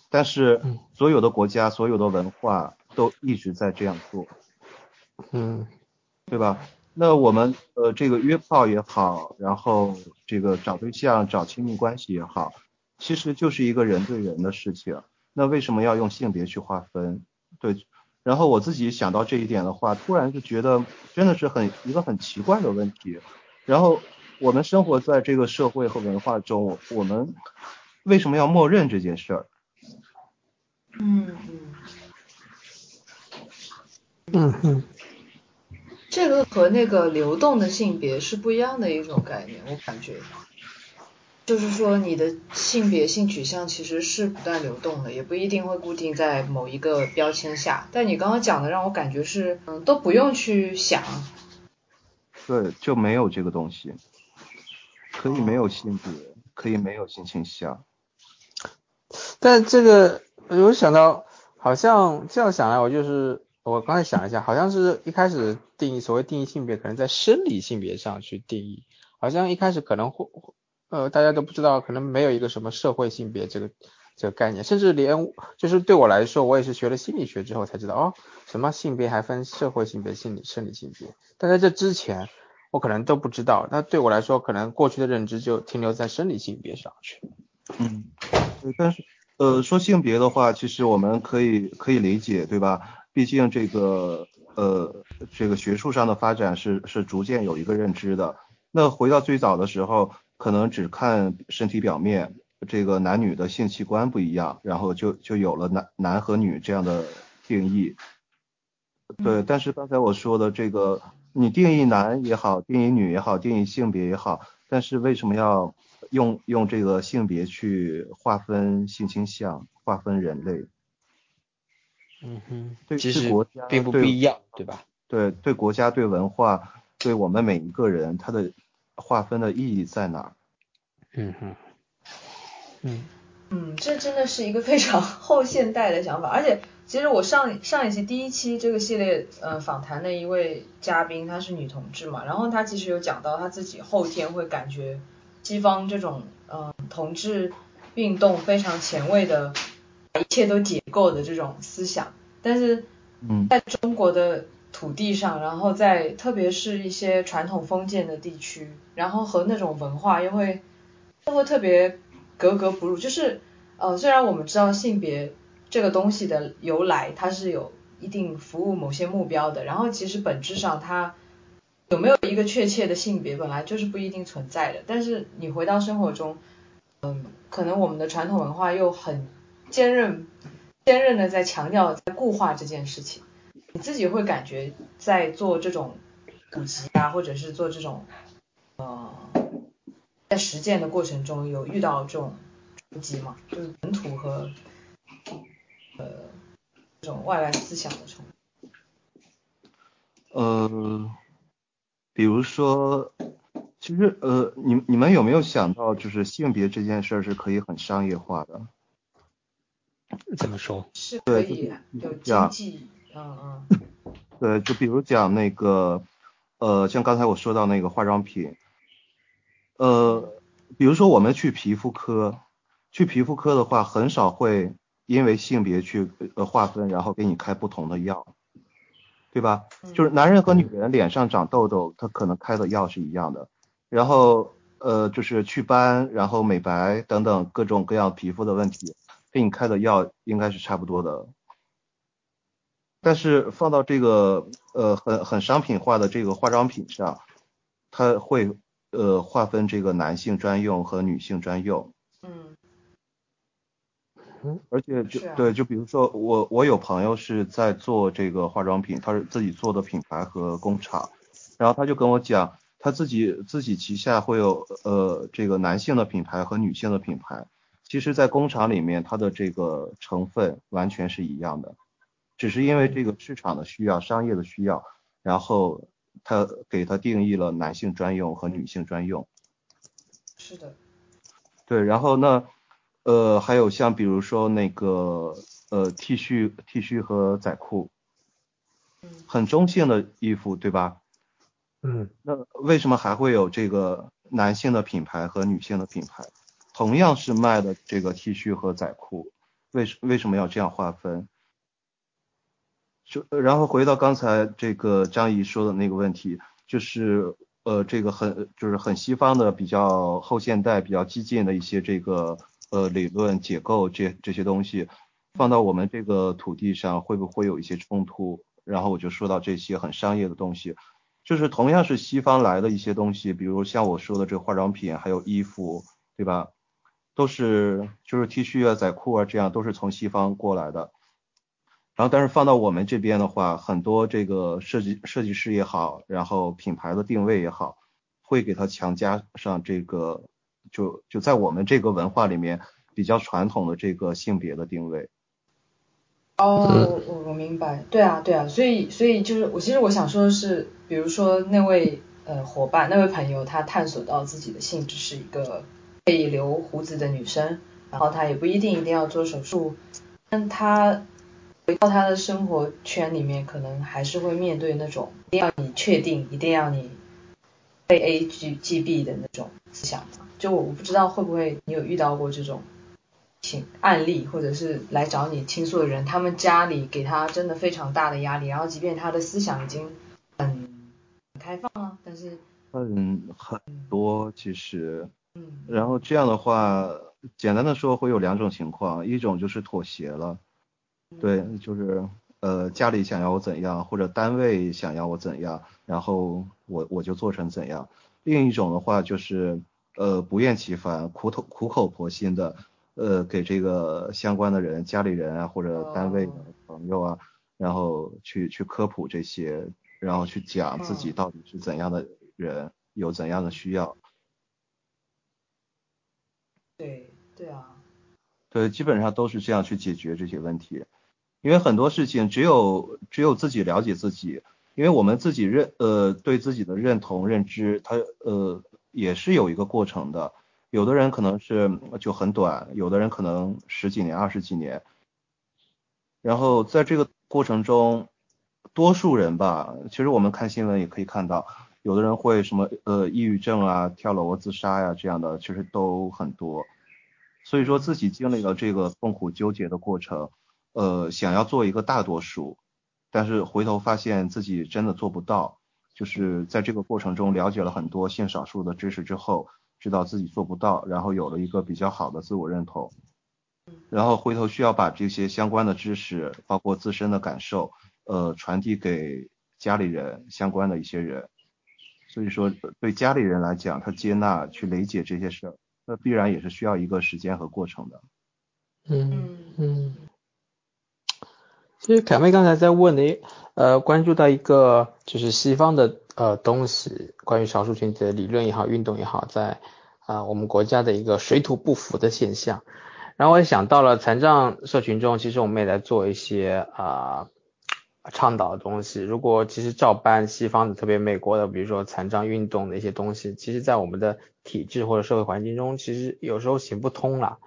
但是所有的国家、所有的文化都一直在这样做，嗯对吧？那我们呃这个约炮也好，然后这个找对象、找亲密关系也好，其实就是一个人对人的事情。那为什么要用性别去划分？对，然后我自己想到这一点的话，突然就觉得真的是很一个很奇怪的问题。然后我们生活在这个社会和文化中，我们为什么要默认这件事儿？嗯嗯。嗯嗯，这个和那个流动的性别是不一样的一种概念，我感觉，就是说你的性别性取向其实是不断流动的，也不一定会固定在某一个标签下。但你刚刚讲的让我感觉是，嗯，都不用去想，对，就没有这个东西，可以没有性别，可以没有性倾向。但这个我想到，好像这样想来，我就是我刚才想一下，好像是一开始定义所谓定义性别，可能在生理性别上去定义，好像一开始可能会呃大家都不知道，可能没有一个什么社会性别这个这个概念，甚至连就是对我来说，我也是学了心理学之后才知道哦，什么性别还分社会性别、心理生理性别，但在这之前我可能都不知道，那对我来说，可能过去的认知就停留在生理性别上去。嗯，但是呃说性别的话，其实我们可以可以理解，对吧？毕竟这个呃这个学术上的发展是是逐渐有一个认知的。那回到最早的时候，可能只看身体表面，这个男女的性器官不一样，然后就就有了男男和女这样的定义。对，但是刚才我说的这个，你定义男也好，定义女也好，定义性别也好，但是为什么要用用这个性别去划分性倾向、划分人类？嗯哼，对其实国家并不对必要，对吧？对对国家、对文化、对我们每一个人，他的划分的意义在哪儿？嗯哼，嗯。嗯，这真的是一个非常 后现代的想法，而且其实我上上一期第一期这个系列呃访谈的一位嘉宾，她是女同志嘛，然后她其实有讲到她自己后天会感觉西方这种呃同志运动非常前卫的，一切都解构的这种思想，但是嗯。在中国的土地上，然后在特别是一些传统封建的地区，然后和那种文化又会又会特别格格不入。就是呃，虽然我们知道性别这个东西的由来，它是有一定服务某些目标的，然后其实本质上它有没有一个确切的性别，本来就是不一定存在的。但是你回到生活中，嗯，可能我们的传统文化又很坚韧、坚韧的在强调在固化这件事情。你自己会感觉在做这种普及啊，或者是做这种呃在实践的过程中，有遇到这种冲击吗？就是本土和呃这种外来思想的冲击。呃，比如说，其实呃，你你们有没有想到，就是性别这件事儿是可以很商业化的？怎么说？是可对以有这样经济，嗯嗯对，就比如讲那个，呃，像刚才我说到那个化妆品，呃，比如说我们去皮肤科，去皮肤科的话，很少会因为性别去呃划分，然后给你开不同的药，对吧？就是男人和女人脸上长痘痘，他可能开的药是一样的，然后呃就是祛斑，然后美白等等各种各样皮肤的问题，给你开的药应该是差不多的。但是放到这个呃很很商品化的这个化妆品上，它会呃划分这个男性专用和女性专用。嗯。嗯，而且就对，就比如说我我有朋友是在做这个化妆品，他是自己做的品牌和工厂，然后他就跟我讲，他自己自己旗下会有呃这个男性的品牌和女性的品牌，其实，在工厂里面它的这个成分完全是一样的，只是因为这个市场的需要、商业的需要，然后他给他定义了男性专用和女性专用。是的。对，然后那？呃，还有像比如说那个呃 T 恤、T 恤和仔裤，很中性的衣服，对吧？嗯。那为什么还会有这个男性的品牌和女性的品牌？同样是卖的这个 T 恤和仔裤，为什为什么要这样划分？就然后回到刚才这个张怡说的那个问题，就是呃这个很就是很西方的比较后现代、比较激进的一些这个。呃，理论解构这这些东西放到我们这个土地上，会不会有一些冲突？然后我就说到这些很商业的东西，就是同样是西方来的一些东西，比如像我说的这化妆品，还有衣服，对吧？都是就是 T 恤啊、仔裤啊这样，都是从西方过来的。然后但是放到我们这边的话，很多这个设计设计师也好，然后品牌的定位也好，会给它强加上这个。就就在我们这个文化里面比较传统的这个性别的定位。哦，我我明白，对啊对啊，所以所以就是我其实我想说的是，比如说那位呃伙伴那位朋友，他探索到自己的性质是一个可以留胡子的女生，然后他也不一定一定要做手术，但他回到他的生活圈里面，可能还是会面对那种一定要你确定，一定要你被 A G G B 的那种思想。就我不知道会不会你有遇到过这种情案例，或者是来找你倾诉的人，他们家里给他真的非常大的压力，然后即便他的思想已经很开放了，但是嗯很多其实，嗯，然后这样的话，简单的说会有两种情况，一种就是妥协了，对，就是呃家里想要我怎样，或者单位想要我怎样，然后我我就做成怎样，另一种的话就是。呃，不厌其烦，苦口苦口婆心的，呃，给这个相关的人、家里人啊，或者单位朋友啊，然后去去科普这些，然后去讲自己到底是怎样的人，有怎样的需要。对对啊。对，基本上都是这样去解决这些问题，因为很多事情只有只有自己了解自己，因为我们自己认呃对自己的认同认知，它呃。也是有一个过程的，有的人可能是就很短，有的人可能十几年、二十几年。然后在这个过程中，多数人吧，其实我们看新闻也可以看到，有的人会什么呃抑郁症啊、跳楼自杀呀这样的，其实都很多。所以说自己经历了这个痛苦纠结的过程，呃，想要做一个大多数，但是回头发现自己真的做不到。就是在这个过程中了解了很多性少数的知识之后，知道自己做不到，然后有了一个比较好的自我认同，然后回头需要把这些相关的知识，包括自身的感受，呃，传递给家里人相关的一些人。所以说，对家里人来讲，他接纳去理解这些事儿，那必然也是需要一个时间和过程的。嗯嗯。其实凯妹刚才在问的，呃，关注到一个就是西方的呃东西，关于少数群体的理论也好，运动也好，在啊我们国家的一个水土不服的现象。然后我也想到了残障社群中，其实我们也在做一些啊倡导的东西。如果其实照搬西方的，特别美国的，比如说残障运动的一些东西，其实在我们的体制或者社会环境中，其实有时候行不通了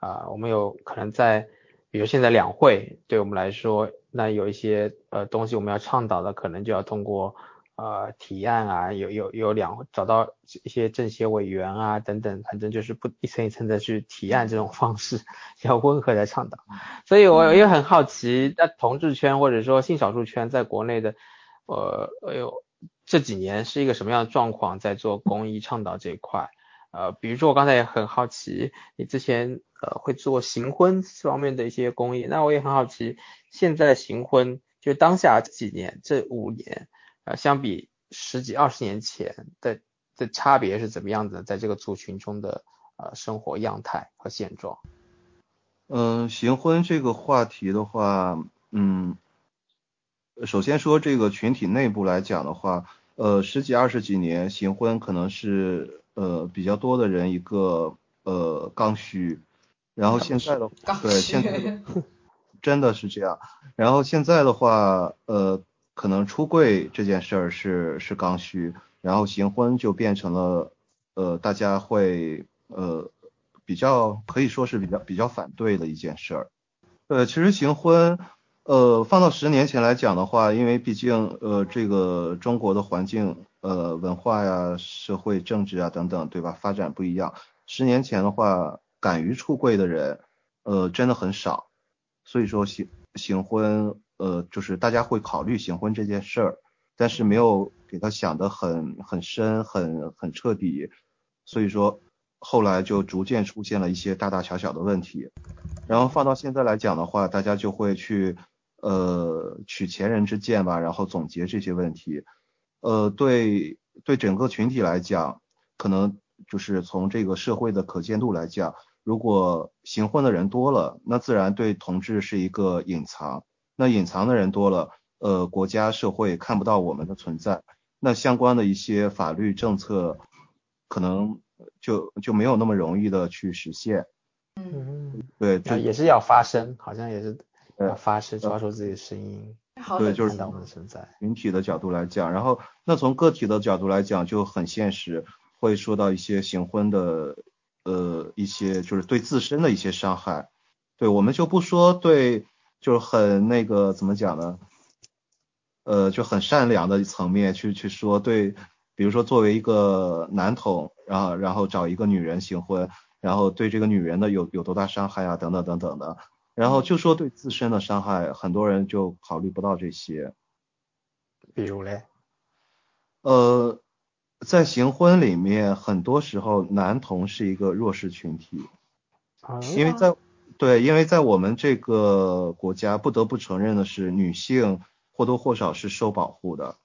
啊。我们有可能在。比如现在两会对我们来说，那有一些呃东西我们要倡导的，可能就要通过呃提案啊，有有有两找到一些政协委员啊等等，反正就是不一层一层的去提案这种方式，要温和的倡导。所以我也很好奇，那同志圈或者说性少数圈在国内的呃哎呦这几年是一个什么样的状况，在做公益倡导这一块？呃，比如说我刚才也很好奇，你之前呃会做行婚方面的一些公益，那我也很好奇，现在行婚就当下这几年这五年，呃，相比十几二十年前的的差别是怎么样的？在这个族群中的呃生活样态和现状。嗯，行婚这个话题的话，嗯，首先说这个群体内部来讲的话，呃，十几二十几年行婚可能是呃比较多的人一个呃刚需，然后现在的对现在真的是这样，然后现在的话，呃，可能出柜这件事儿是是刚需，然后行婚就变成了呃大家会呃。比较可以说是比较比较反对的一件事儿。呃，其实行婚，呃，放到十年前来讲的话，因为毕竟呃这个中国的环境，呃文化呀、社会政治啊等等，对吧？发展不一样。十年前的话，敢于出柜的人，呃，真的很少。所以说行行婚，呃，就是大家会考虑行婚这件事儿，但是没有给他想得很很深、很很彻底。所以说。后来就逐渐出现了一些大大小小的问题，然后放到现在来讲的话，大家就会去呃取前人之鉴吧，然后总结这些问题。呃，对对整个群体来讲，可能就是从这个社会的可见度来讲，如果行婚的人多了，那自然对同志是一个隐藏。那隐藏的人多了，呃，国家社会看不到我们的存在，那相关的一些法律政策可能。就就没有那么容易的去实现，嗯，对，这也是要发声，好像也是要发声，发出自己的声音，对，就是我们的存在。群体的角度来讲，然后那从个体的角度来讲就很现实，会说到一些行婚的呃一些就是对自身的一些伤害，对我们就不说对，就是很那个怎么讲呢？呃，就很善良的层面去去说对。比如说，作为一个男同，然后然后找一个女人行婚，然后对这个女人的有有多大伤害啊，等等等等的，然后就说对自身的伤害，很多人就考虑不到这些。比如嘞？呃，在行婚里面，很多时候男同是一个弱势群体，因为在对，因为在我们这个国家，不得不承认的是，女性或多或少是受保护的。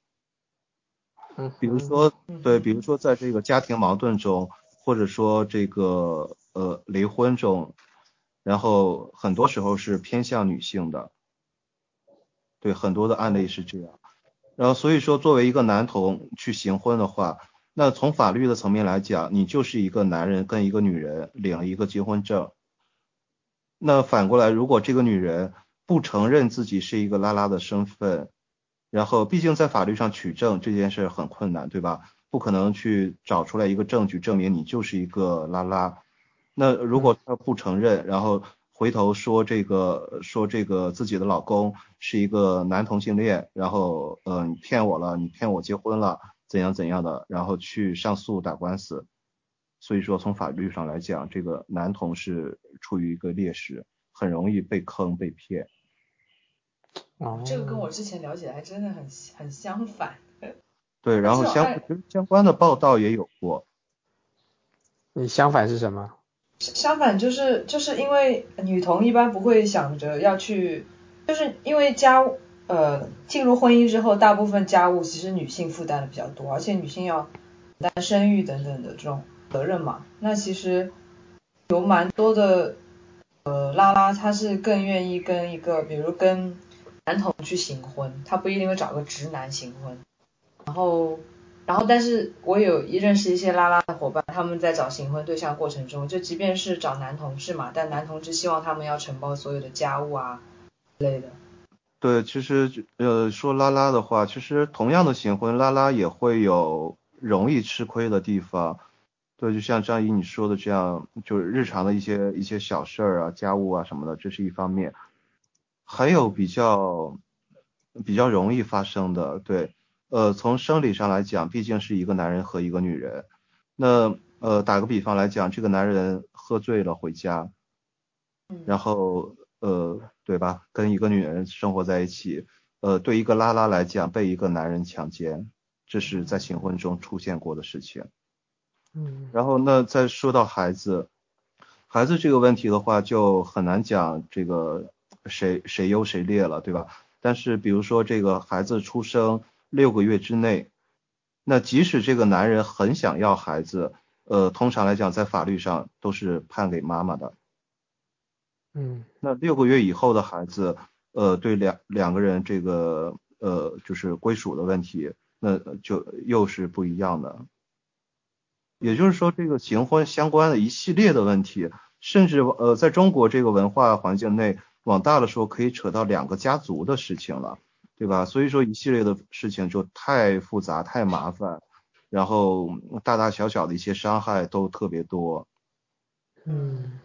比如说，对，比如说在这个家庭矛盾中，或者说这个呃离婚中，然后很多时候是偏向女性的，对，很多的案例是这样。然后所以说，作为一个男童去行婚的话，那从法律的层面来讲，你就是一个男人跟一个女人领了一个结婚证。那反过来，如果这个女人不承认自己是一个拉拉的身份，然后，毕竟在法律上取证这件事很困难，对吧？不可能去找出来一个证据证明你就是一个拉拉。那如果他不承认，然后回头说这个说这个自己的老公是一个男同性恋，然后呃你骗我了，你骗我结婚了，怎样怎样的，然后去上诉打官司。所以说从法律上来讲，这个男同是处于一个劣势，很容易被坑被骗。哦，这个跟我之前了解的还真的很很相反。对，然后相相关的报道也有过。你相反是什么？相反就是就是因为女童一般不会想着要去，就是因为家呃进入婚姻之后，大部分家务其实女性负担的比较多，而且女性要承担生育等等的这种责任嘛。那其实有蛮多的呃拉拉，她是更愿意跟一个比如跟。男同去行婚，他不一定会找个直男行婚。然后，然后，但是我有一认识一些拉拉的伙伴，他们在找行婚对象过程中，就即便是找男同志嘛，但男同志希望他们要承包所有的家务啊之类的。对，其实呃说拉拉的话，其实同样的行婚，拉拉也会有容易吃亏的地方。对，就像张怡你说的这样，就是日常的一些一些小事儿啊、家务啊什么的，这是一方面。还有比较比较容易发生的，对，呃，从生理上来讲，毕竟是一个男人和一个女人，那呃，打个比方来讲，这个男人喝醉了回家，然后呃，对吧，跟一个女人生活在一起，呃，对一个拉拉来讲，被一个男人强奸，这是在行婚中出现过的事情。嗯，然后那再说到孩子，孩子这个问题的话，就很难讲这个。谁谁优谁劣了，对吧？但是比如说这个孩子出生六个月之内，那即使这个男人很想要孩子，呃，通常来讲在法律上都是判给妈妈的。嗯，那六个月以后的孩子，呃，对两两个人这个呃就是归属的问题，那就又是不一样的。也就是说，这个行婚相关的一系列的问题，甚至呃在中国这个文化环境内，往大了说可以扯到两个家族的事情了，对吧？所以说一系列的事情就太复杂、太麻烦，然后大大小小的一些伤害都特别多。嗯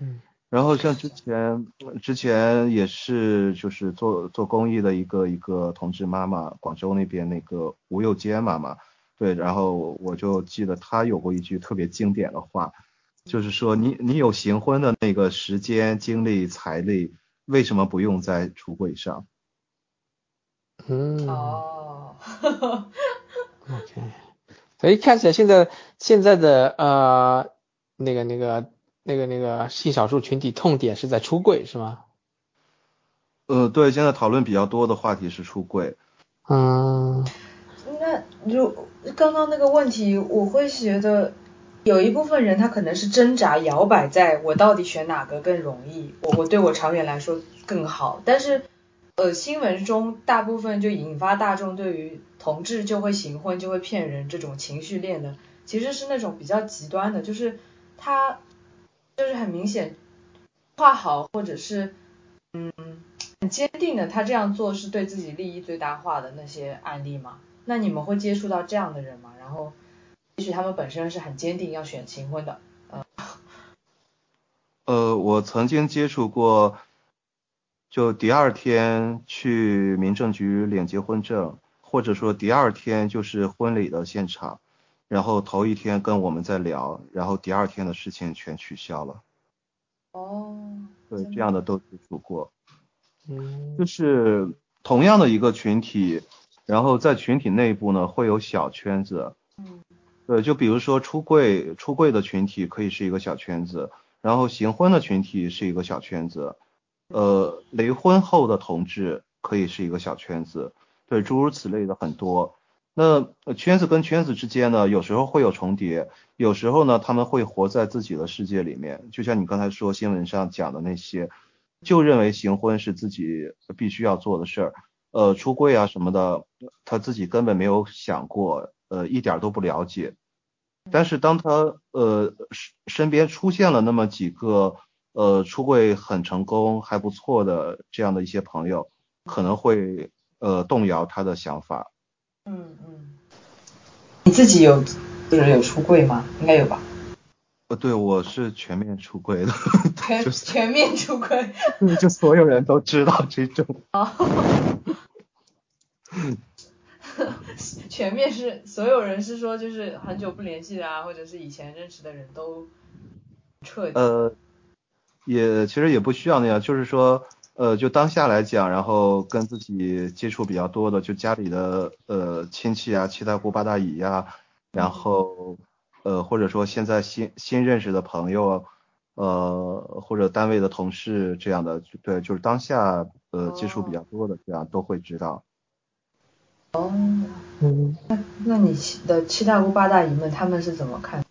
嗯然后像之前之前也是就是做做公益的一个一个同志妈妈，广州那边那个吴又坚妈妈，对，然后我就记得她有过一句特别经典的话，就是说你你有行婚的那个时间、精力、财力，为什么不用在橱柜上？嗯哦，，OK，所以看起来现在现在的呃那个那个那个那个性少数群体痛点是在出柜是吗？呃，对，现在讨论比较多的话题是出柜。嗯那如刚刚那个问题，我会觉得有一部分人他可能是挣扎摇摆在我到底选哪个更容易，我我对我长远来说更好，但是呃新闻中大部分就引发大众对于同志就会行婚就会骗人这种情绪链的，其实是那种比较极端的，就是他就是很明显画好或者是嗯很坚定的他这样做是对自己利益最大化的那些案例嘛？那你们会接触到这样的人吗？然后，也许他们本身是很坚定要选秦婚的，呃，我曾经接触过，就第二天去民政局领结婚证，或者说第二天就是婚礼的现场，然后头一天跟我们在聊，然后第二天的事情全取消了。哦，对，这样的都接触过。嗯就是同样的一个群体，然后在群体内部呢会有小圈子。嗯对，就比如说出柜，出柜的群体可以是一个小圈子，然后行婚的群体是一个小圈子，呃，离婚后的同志可以是一个小圈子，对，诸如此类的很多。那圈子跟圈子之间呢，有时候会有重叠，有时候呢，他们会活在自己的世界里面，就像你刚才说新闻上讲的那些，就认为行婚是自己必须要做的事儿，呃，出柜啊什么的，他自己根本没有想过，呃，一点都不了解。但是当他呃身身边出现了那么几个呃出柜很成功还不错的这样的一些朋友，可能会呃动摇他的想法。嗯嗯。你自己有就是有出柜吗？应该有吧。呃，对我是全面出柜的，全就是全面出柜。就所有人都知道这种。哦。全面是所有人是说就是很久不联系的啊，或者是以前认识的人都彻底。呃，也其实也不需要那样，就是说，呃，就当下来讲，然后跟自己接触比较多的，就家里的呃亲戚啊、七大姑八大姨呀、然后呃或者说现在新新认识的朋友，呃或者单位的同事这样的，对，就是当下呃接触比较多的，这样都会知道。哦，那那你的七大姑八大姨们他们是怎么看？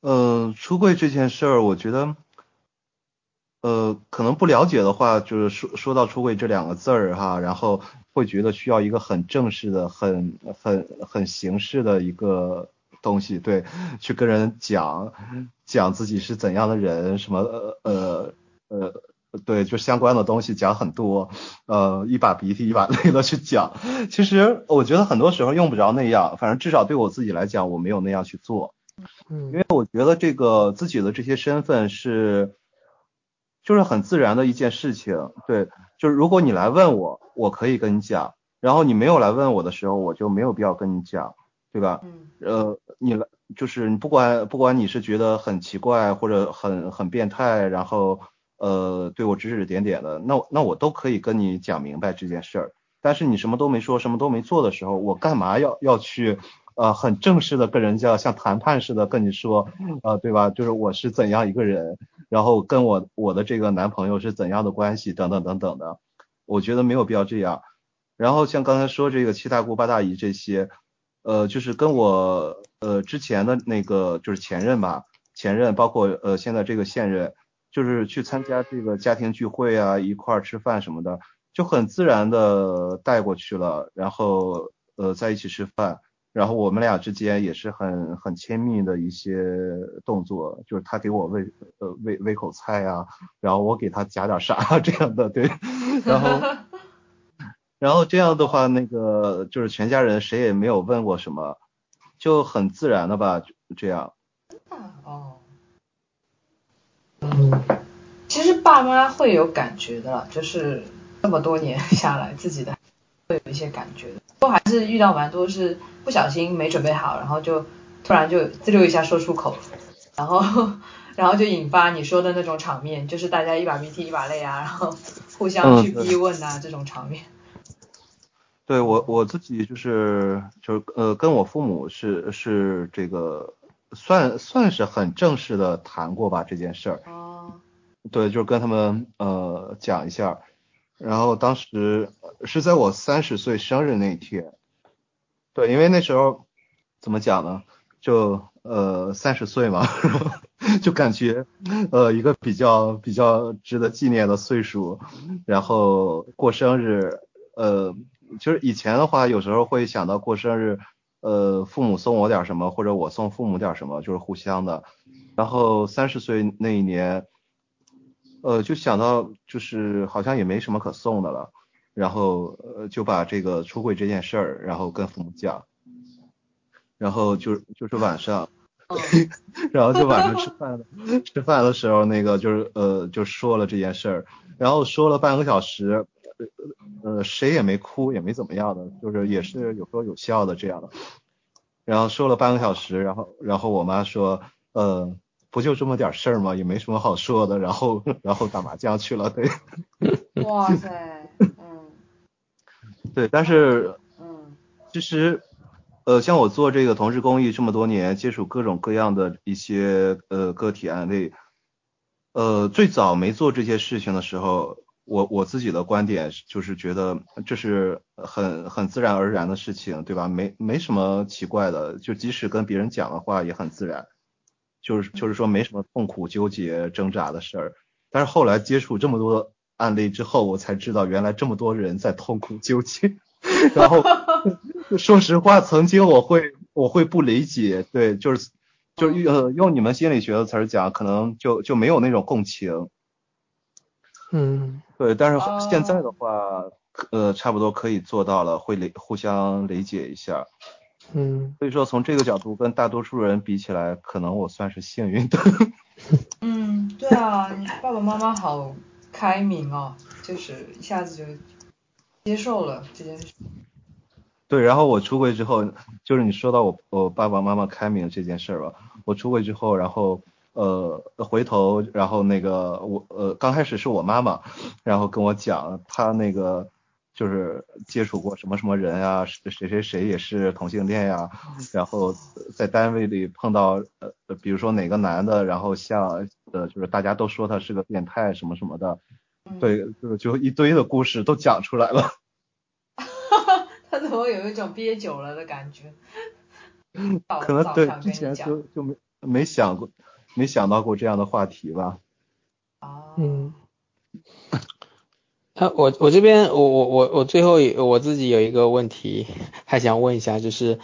呃，出柜这件事儿，我觉得，呃，可能不了解的话，就是说说到出柜这两个字儿哈，然后会觉得需要一个很正式的、很很很形式的一个东西，对，去跟人讲讲自己是怎样的人，什么呃呃呃，对，就相关的东西讲很多，呃，一把鼻涕一把泪的去讲。其实我觉得很多时候用不着那样，反正至少对我自己来讲，我没有那样去做。嗯因嗯为我觉得这个自己的这些身份是，就是很自然的一件事情。对，就是如果你来问我，我可以跟你讲；然后你没有来问我的时候，我就没有必要跟你讲，对吧？嗯呃，你来就是你不管不管你是觉得很奇怪或者很很变态，然后呃对我指指点点的，那我那我都可以跟你讲明白这件事儿。但是你什么都没说，什么都没做的时候，我干嘛要要去呃很正式的跟人家像谈判似的跟你说，呃对吧？就是我是怎样一个人，然后跟我我的这个男朋友是怎样的关系等等等等的，我觉得没有必要这样。然后像刚才说这个七大姑八大姨这些，呃就是跟我呃之前的那个就是前任吧，前任包括呃现在这个现任。就是去参加这个家庭聚会啊，一块儿吃饭什么的，就很自然的带过去了，然后呃在一起吃饭，然后我们俩之间也是很很亲密的一些动作，就是他给我喂呃喂喂口菜啊，然后我给他夹点啥 这样的，对，然后 然后这样的话，那个就是全家人谁也没有问过什么，就很自然的吧，就这样。哦。嗯，其实爸妈会有感觉的了，就是这么多年下来，自己的会有一些感觉的。不过还是遇到蛮多是不小心没准备好，然后就突然就滋溜一下说出口，然后 然后就引发你说的那种场面，就是大家一把鼻涕一把泪啊，然后互相去逼问啊这种场面。对我我自己就是就是呃跟我父母是是这个。算算是很正式的谈过吧这件事儿。哦。对，就是跟他们呃讲一下，然后当时是在我三十岁生日那天。对，因为那时候怎么讲呢？就呃三十岁嘛，就感觉呃一个比较比较值得纪念的岁数，然后过生日，呃，就是以前的话有时候会想到过生日。呃，父母送我点什么，或者我送父母点什么，就是互相的。然后三十岁那一年，呃，就想到就是好像也没什么可送的了，然后呃就把这个出轨这件事儿，然后跟父母讲，然后就就是晚上，然后就晚上吃饭的吃饭的时候，那个就是呃就说了这件事儿，然后说了半个小时。呃，谁也没哭，也没怎么样的，就是也是有说有笑的这样的。然后说了半个小时，然后然后我妈说，呃，不就这么点事儿吗？也没什么好说的。然后然后打麻将去了，对。哇塞，嗯。对，但是，嗯，其实，呃，像我做这个同事公益这么多年，接触各种各样的一些呃个体案例，呃，最早没做这些事情的时候。我我自己的观点就是觉得这是很很自然而然的事情，对吧？没没什么奇怪的，就即使跟别人讲的话也很自然，就是就是说没什么痛苦、纠结、挣扎的事儿。但是后来接触这么多案例之后，我才知道原来这么多人在痛苦纠结。然后 说实话，曾经我会我会不理解，对，就是就是呃用你们心理学的词儿讲，可能就就没有那种共情。嗯。对，但是现在的话，呃，差不多可以做到了，会理互相理解一下。嗯，所以说从这个角度跟大多数人比起来，可能我算是幸运的。嗯，对啊，你爸爸妈妈好开明哦，就是一下子就接受了这件事。对，然后我出柜之后，就是你说到我我爸爸妈妈开明这件事儿吧，我出柜之后，然后。呃，回头，然后那个我，呃，刚开始是我妈妈，然后跟我讲，她那个就是接触过什么什么人啊，谁谁谁也是同性恋呀，然后在单位里碰到，呃，比如说哪个男的，然后像，呃，就是大家都说他是个变态什么什么的，对，就就一堆的故事都讲出来了。哈哈，他怎么有一种憋久了的感觉？可能对之前就就没没想过。没想到过这样的话题吧？啊，嗯，他我我这边我我我我最后我自己有一个问题还想问一下，就是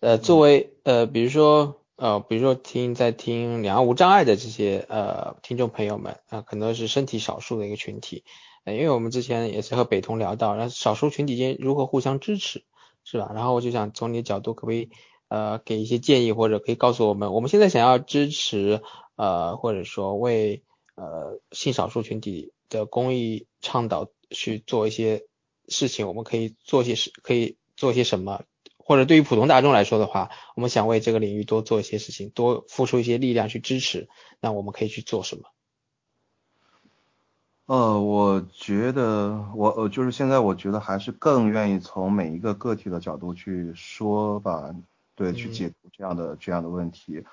呃作为呃比如说呃比如说听在听两岸无障碍的这些呃听众朋友们啊，可能是身体少数的一个群体，呃因为我们之前也是和北同聊到，然后少数群体间如何互相支持，是吧？然后我就想从你的角度可不可以？呃，给一些建议或者可以告诉我们，我们现在想要支持呃，或者说为呃性少数群体的公益倡导去做一些事情，我们可以做些事，可以做些什么？或者对于普通大众来说的话，我们想为这个领域多做一些事情，多付出一些力量去支持，那我们可以去做什么？呃，我觉得我呃就是现在我觉得还是更愿意从每一个个体的角度去说吧。对，去解读这样的这样的问题。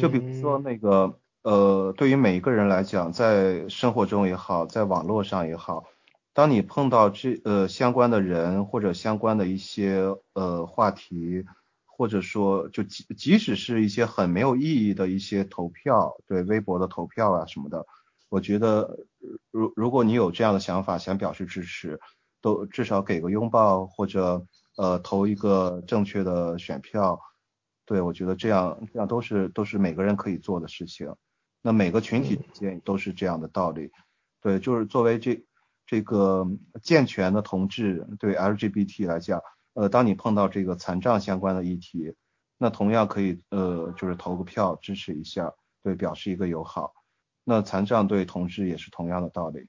就比如说嗯那个呃，对于每一个人来讲，在生活中也好，在网络上也好，当你碰到这呃相关的人或者相关的一些呃话题，或者说就即即使是一些很没有意义的一些投票，对微博的投票啊什么的，我觉得如如果你有这样的想法，想表示支持，都至少给个拥抱或者呃投一个正确的选票。对，我觉得这样这样都是都是每个人可以做的事情。那每个群体之间都是这样的道理。对，就是作为这这个健全的同志，对 LGBT 来讲，呃，当你碰到这个残障相关的议题，那同样可以呃就是投个票支持一下，对，表示一个友好。那残障对同志也是同样的道理。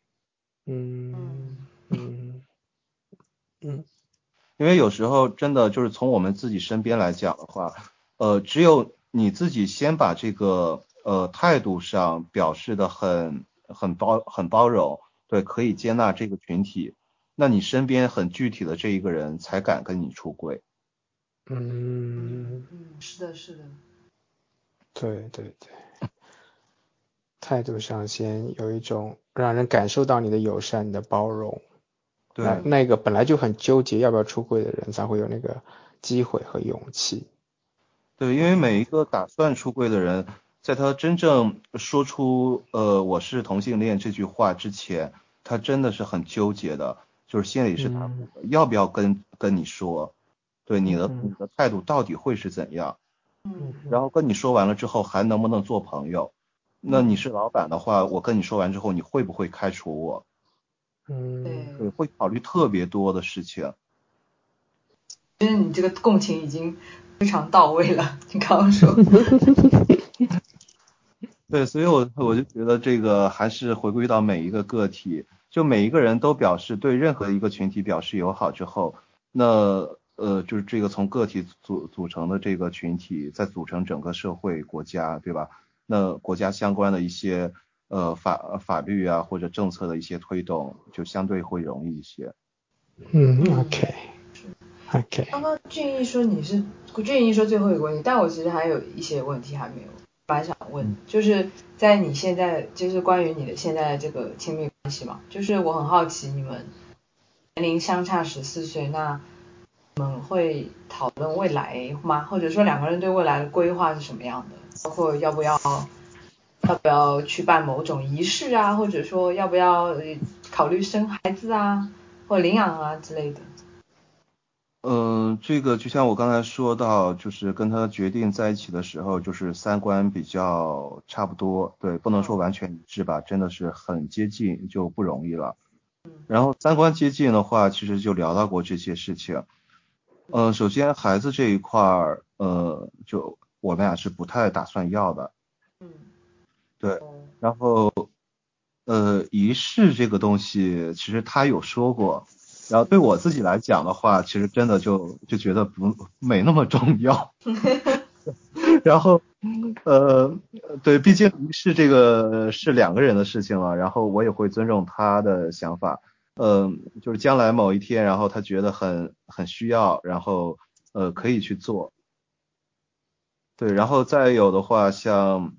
嗯嗯嗯因为有时候真的就是从我们自己身边来讲的话，呃，只有你自己先把这个呃态度上表示的很很包很包容，对，可以接纳这个群体，那你身边很具体的这一个人才敢跟你出柜。嗯，嗯，是的，是的，对对对，态度上先有一种让人感受到你的友善、你的包容。对那那个本来就很纠结要不要出柜的人，才会有那个机会和勇气。对，因为每一个打算出柜的人，在他真正说出呃我是同性恋这句话之前，他真的是很纠结的，就是心里是他、嗯要不要跟跟你说，对你的嗯你的态度到底会是怎样。嗯然后跟你说完了之后，还能不能做朋友？那你是老板的话，我跟你说完之后，你会不会开除我？嗯，对，会考虑特别多的事情。其实你这个共情已经非常到位了。你刚刚说，对，所以我我就觉得这个还是回归到每一个个体，就每一个人都表示对任何一个群体表示友好之后，那呃就是这个从个体组组成的这个群体，再组成整个社会国家，对吧？那国家相关的一些呃法法律啊或者政策的一些推动，就相对会容易一些。嗯，OK OK，刚刚俊逸说你是俊逸说最后一个问题，但我其实还有一些问题还没有蛮想问，就是在你现在就是关于你的现在的这个亲密关系嘛，就是我很好奇你们年龄相差十四岁，那你们会讨论未来吗？或者说两个人对未来的规划是什么样的？包括要不要要不要去办某种仪式啊，或者说要不要呃考虑生孩子啊，或领养啊之类的。嗯，这个就像我刚才说到，就是跟他决定在一起的时候，就是三观比较差不多，对，不能说完全一致吧，真的是很接近就不容易了。然后三观接近的话，其实就聊到过这些事情。嗯，首先孩子这一块儿，呃，就我们俩是不太打算要的，嗯，对。哦然后，呃，仪式这个东西，其实他有说过，然后对我自己来讲的话，其实真的就就觉得不没那么重要。然后，呃，对，毕竟仪式这个是两个人的事情了，然后我也会尊重他的想法。嗯、就是将来某一天，然后他觉得很很需要，然后呃可以去做。对，然后再有的话，像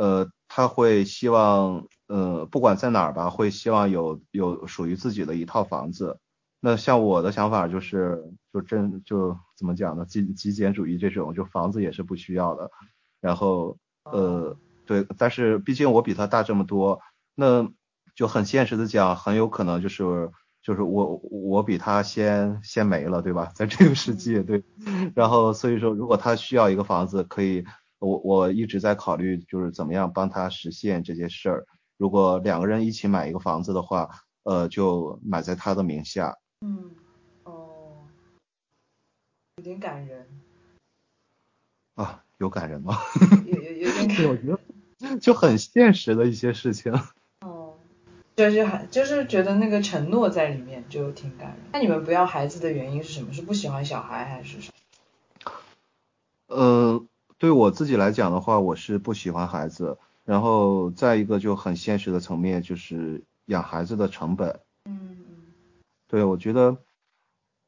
呃，他会希望呃，不管在哪儿吧，会希望有有属于自己的一套房子。那像我的想法就是，就真就怎么讲呢？极极简主义这种，就房子也是不需要的。然后呃，对，但是毕竟我比他大这么多，那就很现实的讲，很有可能就是就是我我比他先先没了，对吧？在这个世界，对。然后所以说，如果他需要一个房子，可以，我我一直在考虑，就是怎么样帮他实现这些事儿。如果两个人一起买一个房子的话，呃，就买在他的名下。嗯，哦，有点感人，啊，有感人吗？有有有点感人，我觉得就很现实的一些事情。哦，就是很就是觉得那个承诺在里面就挺感人。那你们不要孩子的原因是什么？是不喜欢小孩还是什么？呃，对我自己来讲的话，我是不喜欢孩子。然后再一个就很现实的层面，就是养孩子的成本。嗯嗯对，我觉得，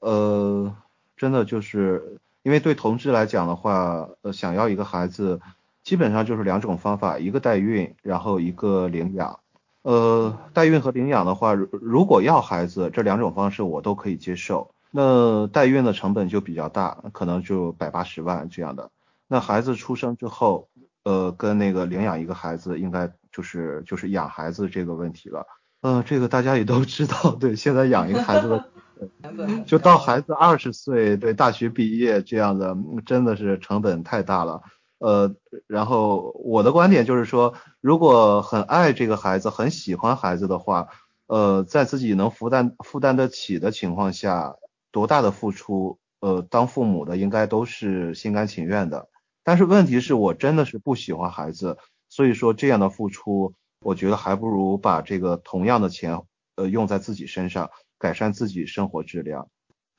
呃，真的就是因为对同志来讲的话，呃，想要一个孩子，基本上就是两种方法，一个代孕，然后一个领养。呃，代孕和领养的话，如如果要孩子，这两种方式我都可以接受。那代孕的成本就比较大，可能就百八十万这样的。那孩子出生之后，呃，跟那个领养一个孩子，应该就是就是养孩子这个问题了。呃，这个大家也都 知道，对，现在养一个孩子的，就到孩子二十岁，对，大学毕业这样的，真的是成本太大了。呃，然后我的观点就是说，如果很爱这个孩子，很喜欢孩子的话，呃，在自己能负担负担得起的情况下，多大的付出，呃，当父母的应该都是心甘情愿的。但是问题是我真的是不喜欢孩子，所以说这样的付出，我觉得还不如把这个同样的钱，呃，用在自己身上，改善自己生活质量。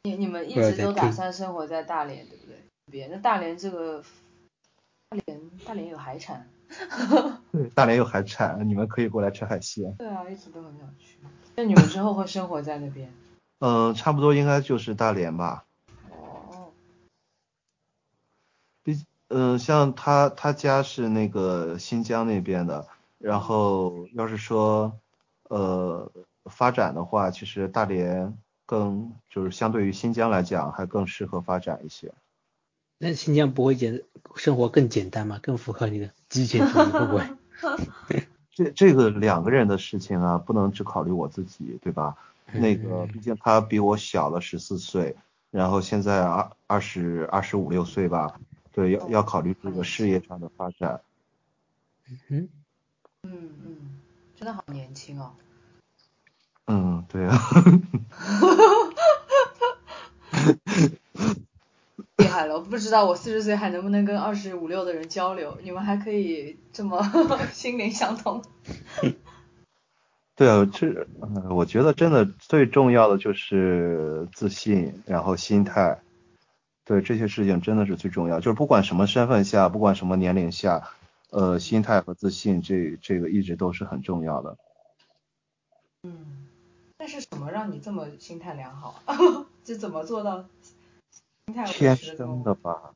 你你们一直都打算生活在大连，对不对？别，那大连这个。大连，大连有海产。对，大连有海产，你们可以过来吃海鲜。对啊，一直都很想去。那你们之后会生活在那边？嗯，差不多应该就是大连吧。哦。比，嗯，像他他家是那个新疆那边的，然后要是说，呃，发展的话，其实大连更就是相对于新疆来讲，还更适合发展一些。那新疆不会简生活更简单吗？更符合你的极简主义会不会？这这个两个人的事情啊，不能只考虑我自己，对吧？那个毕竟他比我小了十四岁，然后现在二二十二十五六岁吧，对，要要考虑这个事业上的发展。嗯嗯嗯，真的好年轻哦。嗯，对啊。厉害了，不知道我四十岁还能不能跟二十五六的人交流？你们还可以这么 心灵相通。对啊，这，我觉得真的最重要的就是自信，然后心态。对这些事情真的是最重要，就是不管什么身份下，不管什么年龄下，呃，心态和自信这这个一直都是很重要的。嗯，但是什么让你这么心态良好？这怎么做到？天生的吧，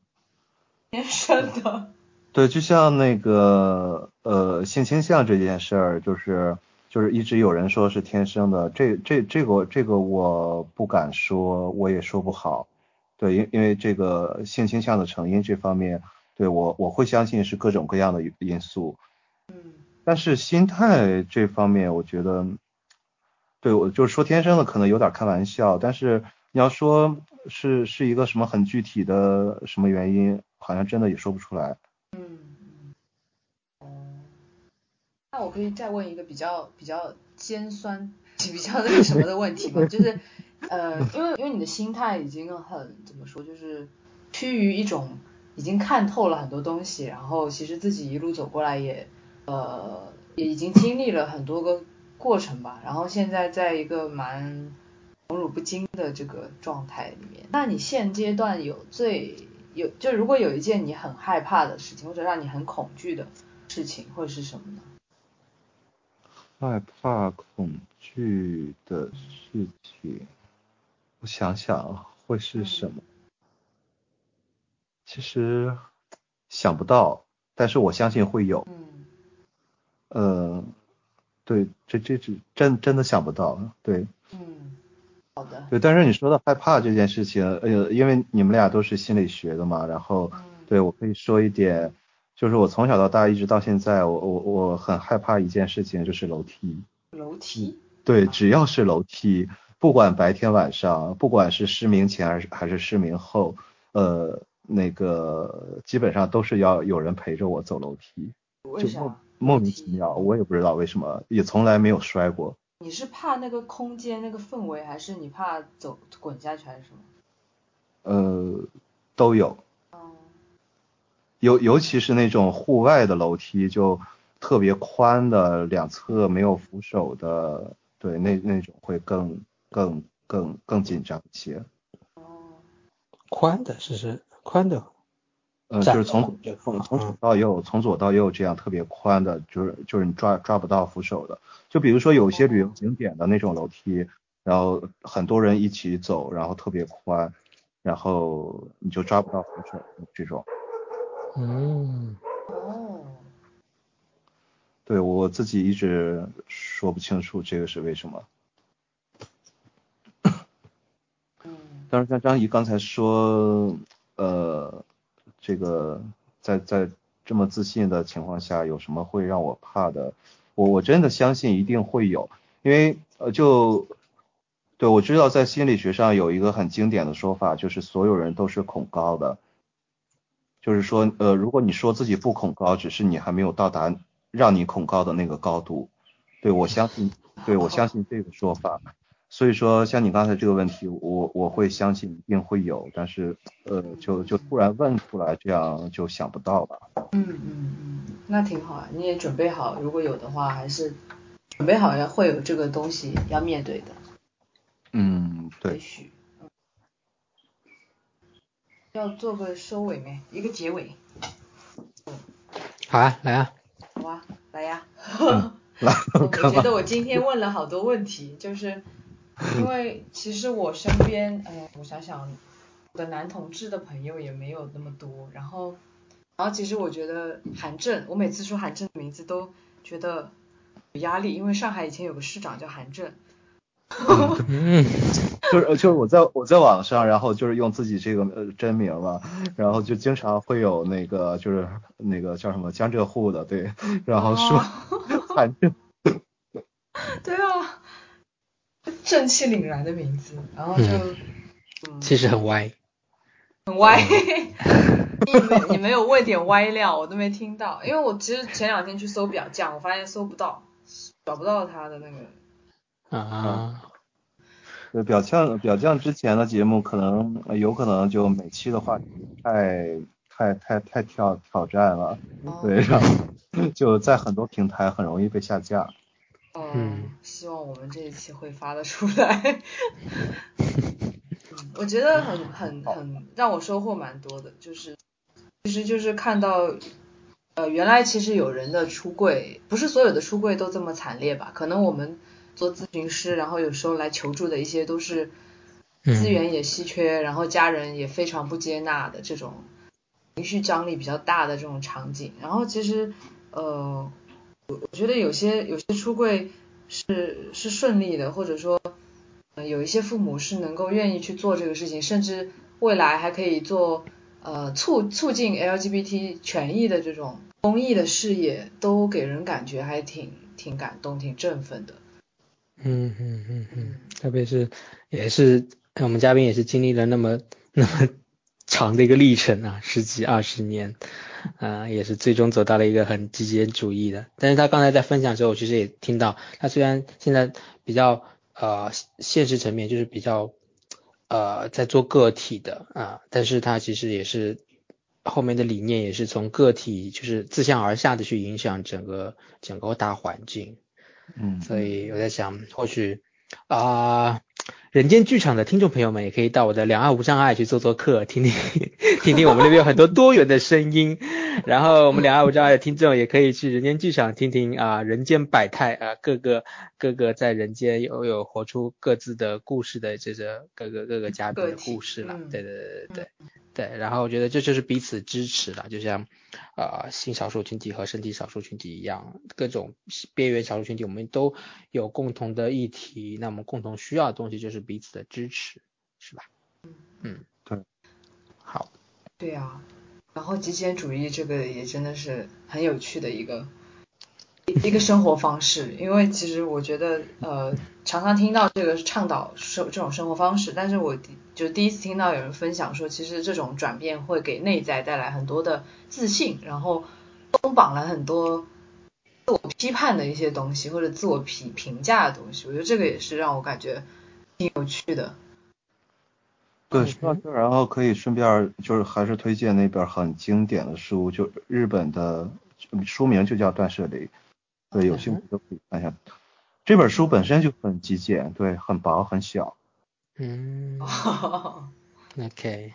天生的。对，就像那个呃性倾向这件事儿，就是就是一直有人说是天生的，这这这个这个我不敢说，我也说不好。对，因因为这个性倾向的成因这方面，对我我会相信是各种各样的因素。嗯。但是心态这方面，我觉得，对我就是说天生的可能有点开玩笑，但是你要说。是是一个什么很具体的什么原因？好像真的也说不出来。嗯嗯。那我可以再问一个比较比较尖酸、比较那个什么的问题吗？就是呃，因为因为你的心态已经很怎么说，就是趋于一种已经看透了很多东西，然后其实自己一路走过来也呃也已经经历了很多个过程吧，然后现在在一个蛮。宠辱不惊的这个状态里面，那你现阶段有最有就如果有一件你很害怕的事情，或者让你很恐惧的事情，会是什么呢？害怕恐惧的事情，我想想会是什么？其实想不到，但是我相信会有。嗯。呃，对，这这这真真的想不到，对。嗯。好的，对，但是你说的害怕这件事情，呃，因为你们俩都是心理学的嘛，然后，对我可以说一点，就是我从小到大一直到现在，我我我很害怕一件事情，就是楼梯。楼梯？对，只要是楼梯，不管白天晚上，不管是失明前还是还是失明后，呃，那个基本上都是要有人陪着我走楼梯。为啥？莫名其妙，我也不知道为什么，也从来没有摔过。你是怕那个空间那个氛围，还是你怕走滚下去，还是什么？呃，都有。哦。尤尤其是那种户外的楼梯，就特别宽的，两侧没有扶手的，对，那那种会更更更更紧张一些。哦。宽的，是是宽的。嗯，就是从从从左到右，从左到右这样特别宽的，就是就是你抓抓不到扶手的。就比如说有些旅游景点的那种楼梯，然后很多人一起走，然后特别宽，然后你就抓不到扶手这种。嗯，哦，对我自己一直说不清楚这个是为什么。但是像张怡刚才说，呃，这个在在这么自信的情况下，有什么会让我怕的？我我真的相信一定会有，因为呃就对我知道在心理学上有一个很经典的说法，就是所有人都是恐高的，就是说呃如果你说自己不恐高，只是你还没有到达让你恐高的那个高度。对我相信，对我相信这个说法。所以说，像你刚才这个问题，我我会相信一定会有，但是呃，就就突然问出来，这样就想不到吧。嗯嗯嗯，那挺好啊，你也准备好，如果有的话，还是准备好要会有这个东西要面对的。嗯，也对，许，嗯，要做个收尾没？一个结尾，好啊，来啊，好啊，来呀。来，我？觉得我今天问了好多问题，就是因为其实我身边，哎，我想想，我的男同志的朋友也没有那么多，然后，然后其实我觉得韩正，我每次说韩正的名字都觉得有压力，因为上海以前有个市长叫韩正，嗯，就是就是我在我在网上，然后就是用自己这个呃真名嘛，然后就经常会有那个就是那个叫什么江浙沪的对，然后说韩正，对啊，正气凛然的名字，然后就，嗯，其实很歪，很歪，你没你没有喂点歪料，我都没听到。因为我其实前两天去搜表匠，我发现搜不到，找不到他的那个。啊，对表匠表匠之前的节目可能呃有可能就每期的话题太太太太挑挑战了，哦对，然后就在很多平台很容易被下架。哦、嗯希望我们这一期会发得出来。嗯，我觉得很很很让我收获蛮多的，就是其实就是看到，呃，原来其实有人的出柜，不是所有的出柜都这么惨烈吧？可能我们做咨询师，然后有时候来求助的一些都是资源也稀缺，然后家人也非常不接纳的这种情绪张力比较大的这种场景。然后其实，呃，我我觉得有些有些出柜是是顺利的，或者说，呃，有一些父母是能够愿意去做这个事情，甚至未来还可以做呃促促进 LGBT 权益的这种公益的事业，都给人感觉还挺挺感动、挺振奋的。嗯嗯嗯嗯，特别是也是我们嘉宾也是经历了那么那么长的一个历程啊，十几二十年，啊、也是最终走到了一个很极简主义的。但是他刚才在分享的时候，我其实也听到，他虽然现在比较呃现实层面就是比较呃在做个体的啊、但是他其实也是后面的理念也是从个体就是自上而下的去影响整个整个大环境。嗯，所以我在想，或许啊、人间剧场的听众朋友们也可以到我的两岸无障碍去做做客，听听 听听我们那边有很多多元的声音。然后我们两岸无障碍的听众也可以去人间剧场听听啊、人间百态啊、各个各个在人间有有活出各自的故事的这个各个各个嘉宾的故事啦。嗯对对对对对。对，然后我觉得这就是彼此支持了，就像呃性少数群体和身体少数群体一样，各种边缘少数群体我们都有共同的议题，那我们共同需要的东西就是彼此的支持，是吧？嗯，对。好，对啊，然后极简主义这个也真的是很有趣的一个一一个生活方式，因为其实我觉得呃常常听到这个倡导生这种生活方式，但是我就第一次听到有人分享说，其实这种转变会给内在带来很多的自信，然后松绑了很多自我批判的一些东西或者自我评评价的东西，我觉得这个也是让我感觉挺有趣的。对，说到这儿，然后可以顺便就是还是推荐那本很经典的书，就日本的书名就叫《断舍离》，对，有兴趣都可以看一下。这本书本身就很极简，对，很薄很小。嗯。OK。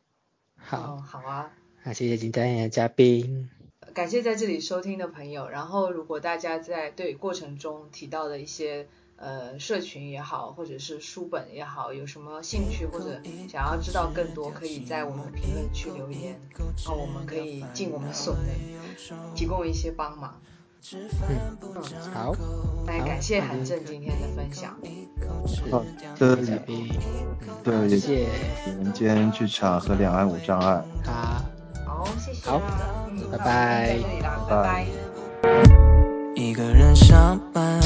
好、好啊。那谢谢今天的嘉宾。感谢在这里收听的朋友。然后，如果大家在对过程中提到的一些呃社群也好，或者是书本也好，有什么兴趣或者想要知道更多，可以在我们评论区留言，然后我们可以尽我们所能提供一些帮忙。嗯，好，来感谢韩正今天的分享。好，谢谢嘉宾，谢谢。人间剧场和两岸无障碍。好，好，谢谢。好，拜拜，拜拜。一个人上班，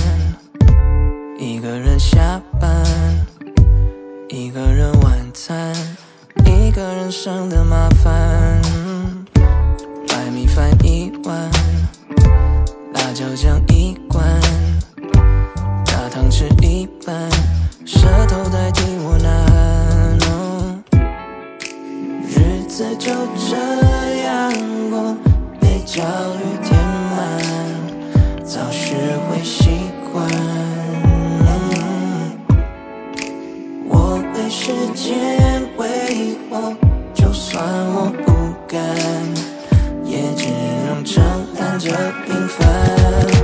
一个人下班，一个人晚餐，一个人生的麻烦。椒酱一罐，大汤匙一半，舌头代替我呐喊、哦。日子就这样过，被焦虑填满，早学会习惯。我被时间挥我，就算我不敢。也只能承担着平凡。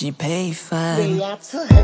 de pay fun.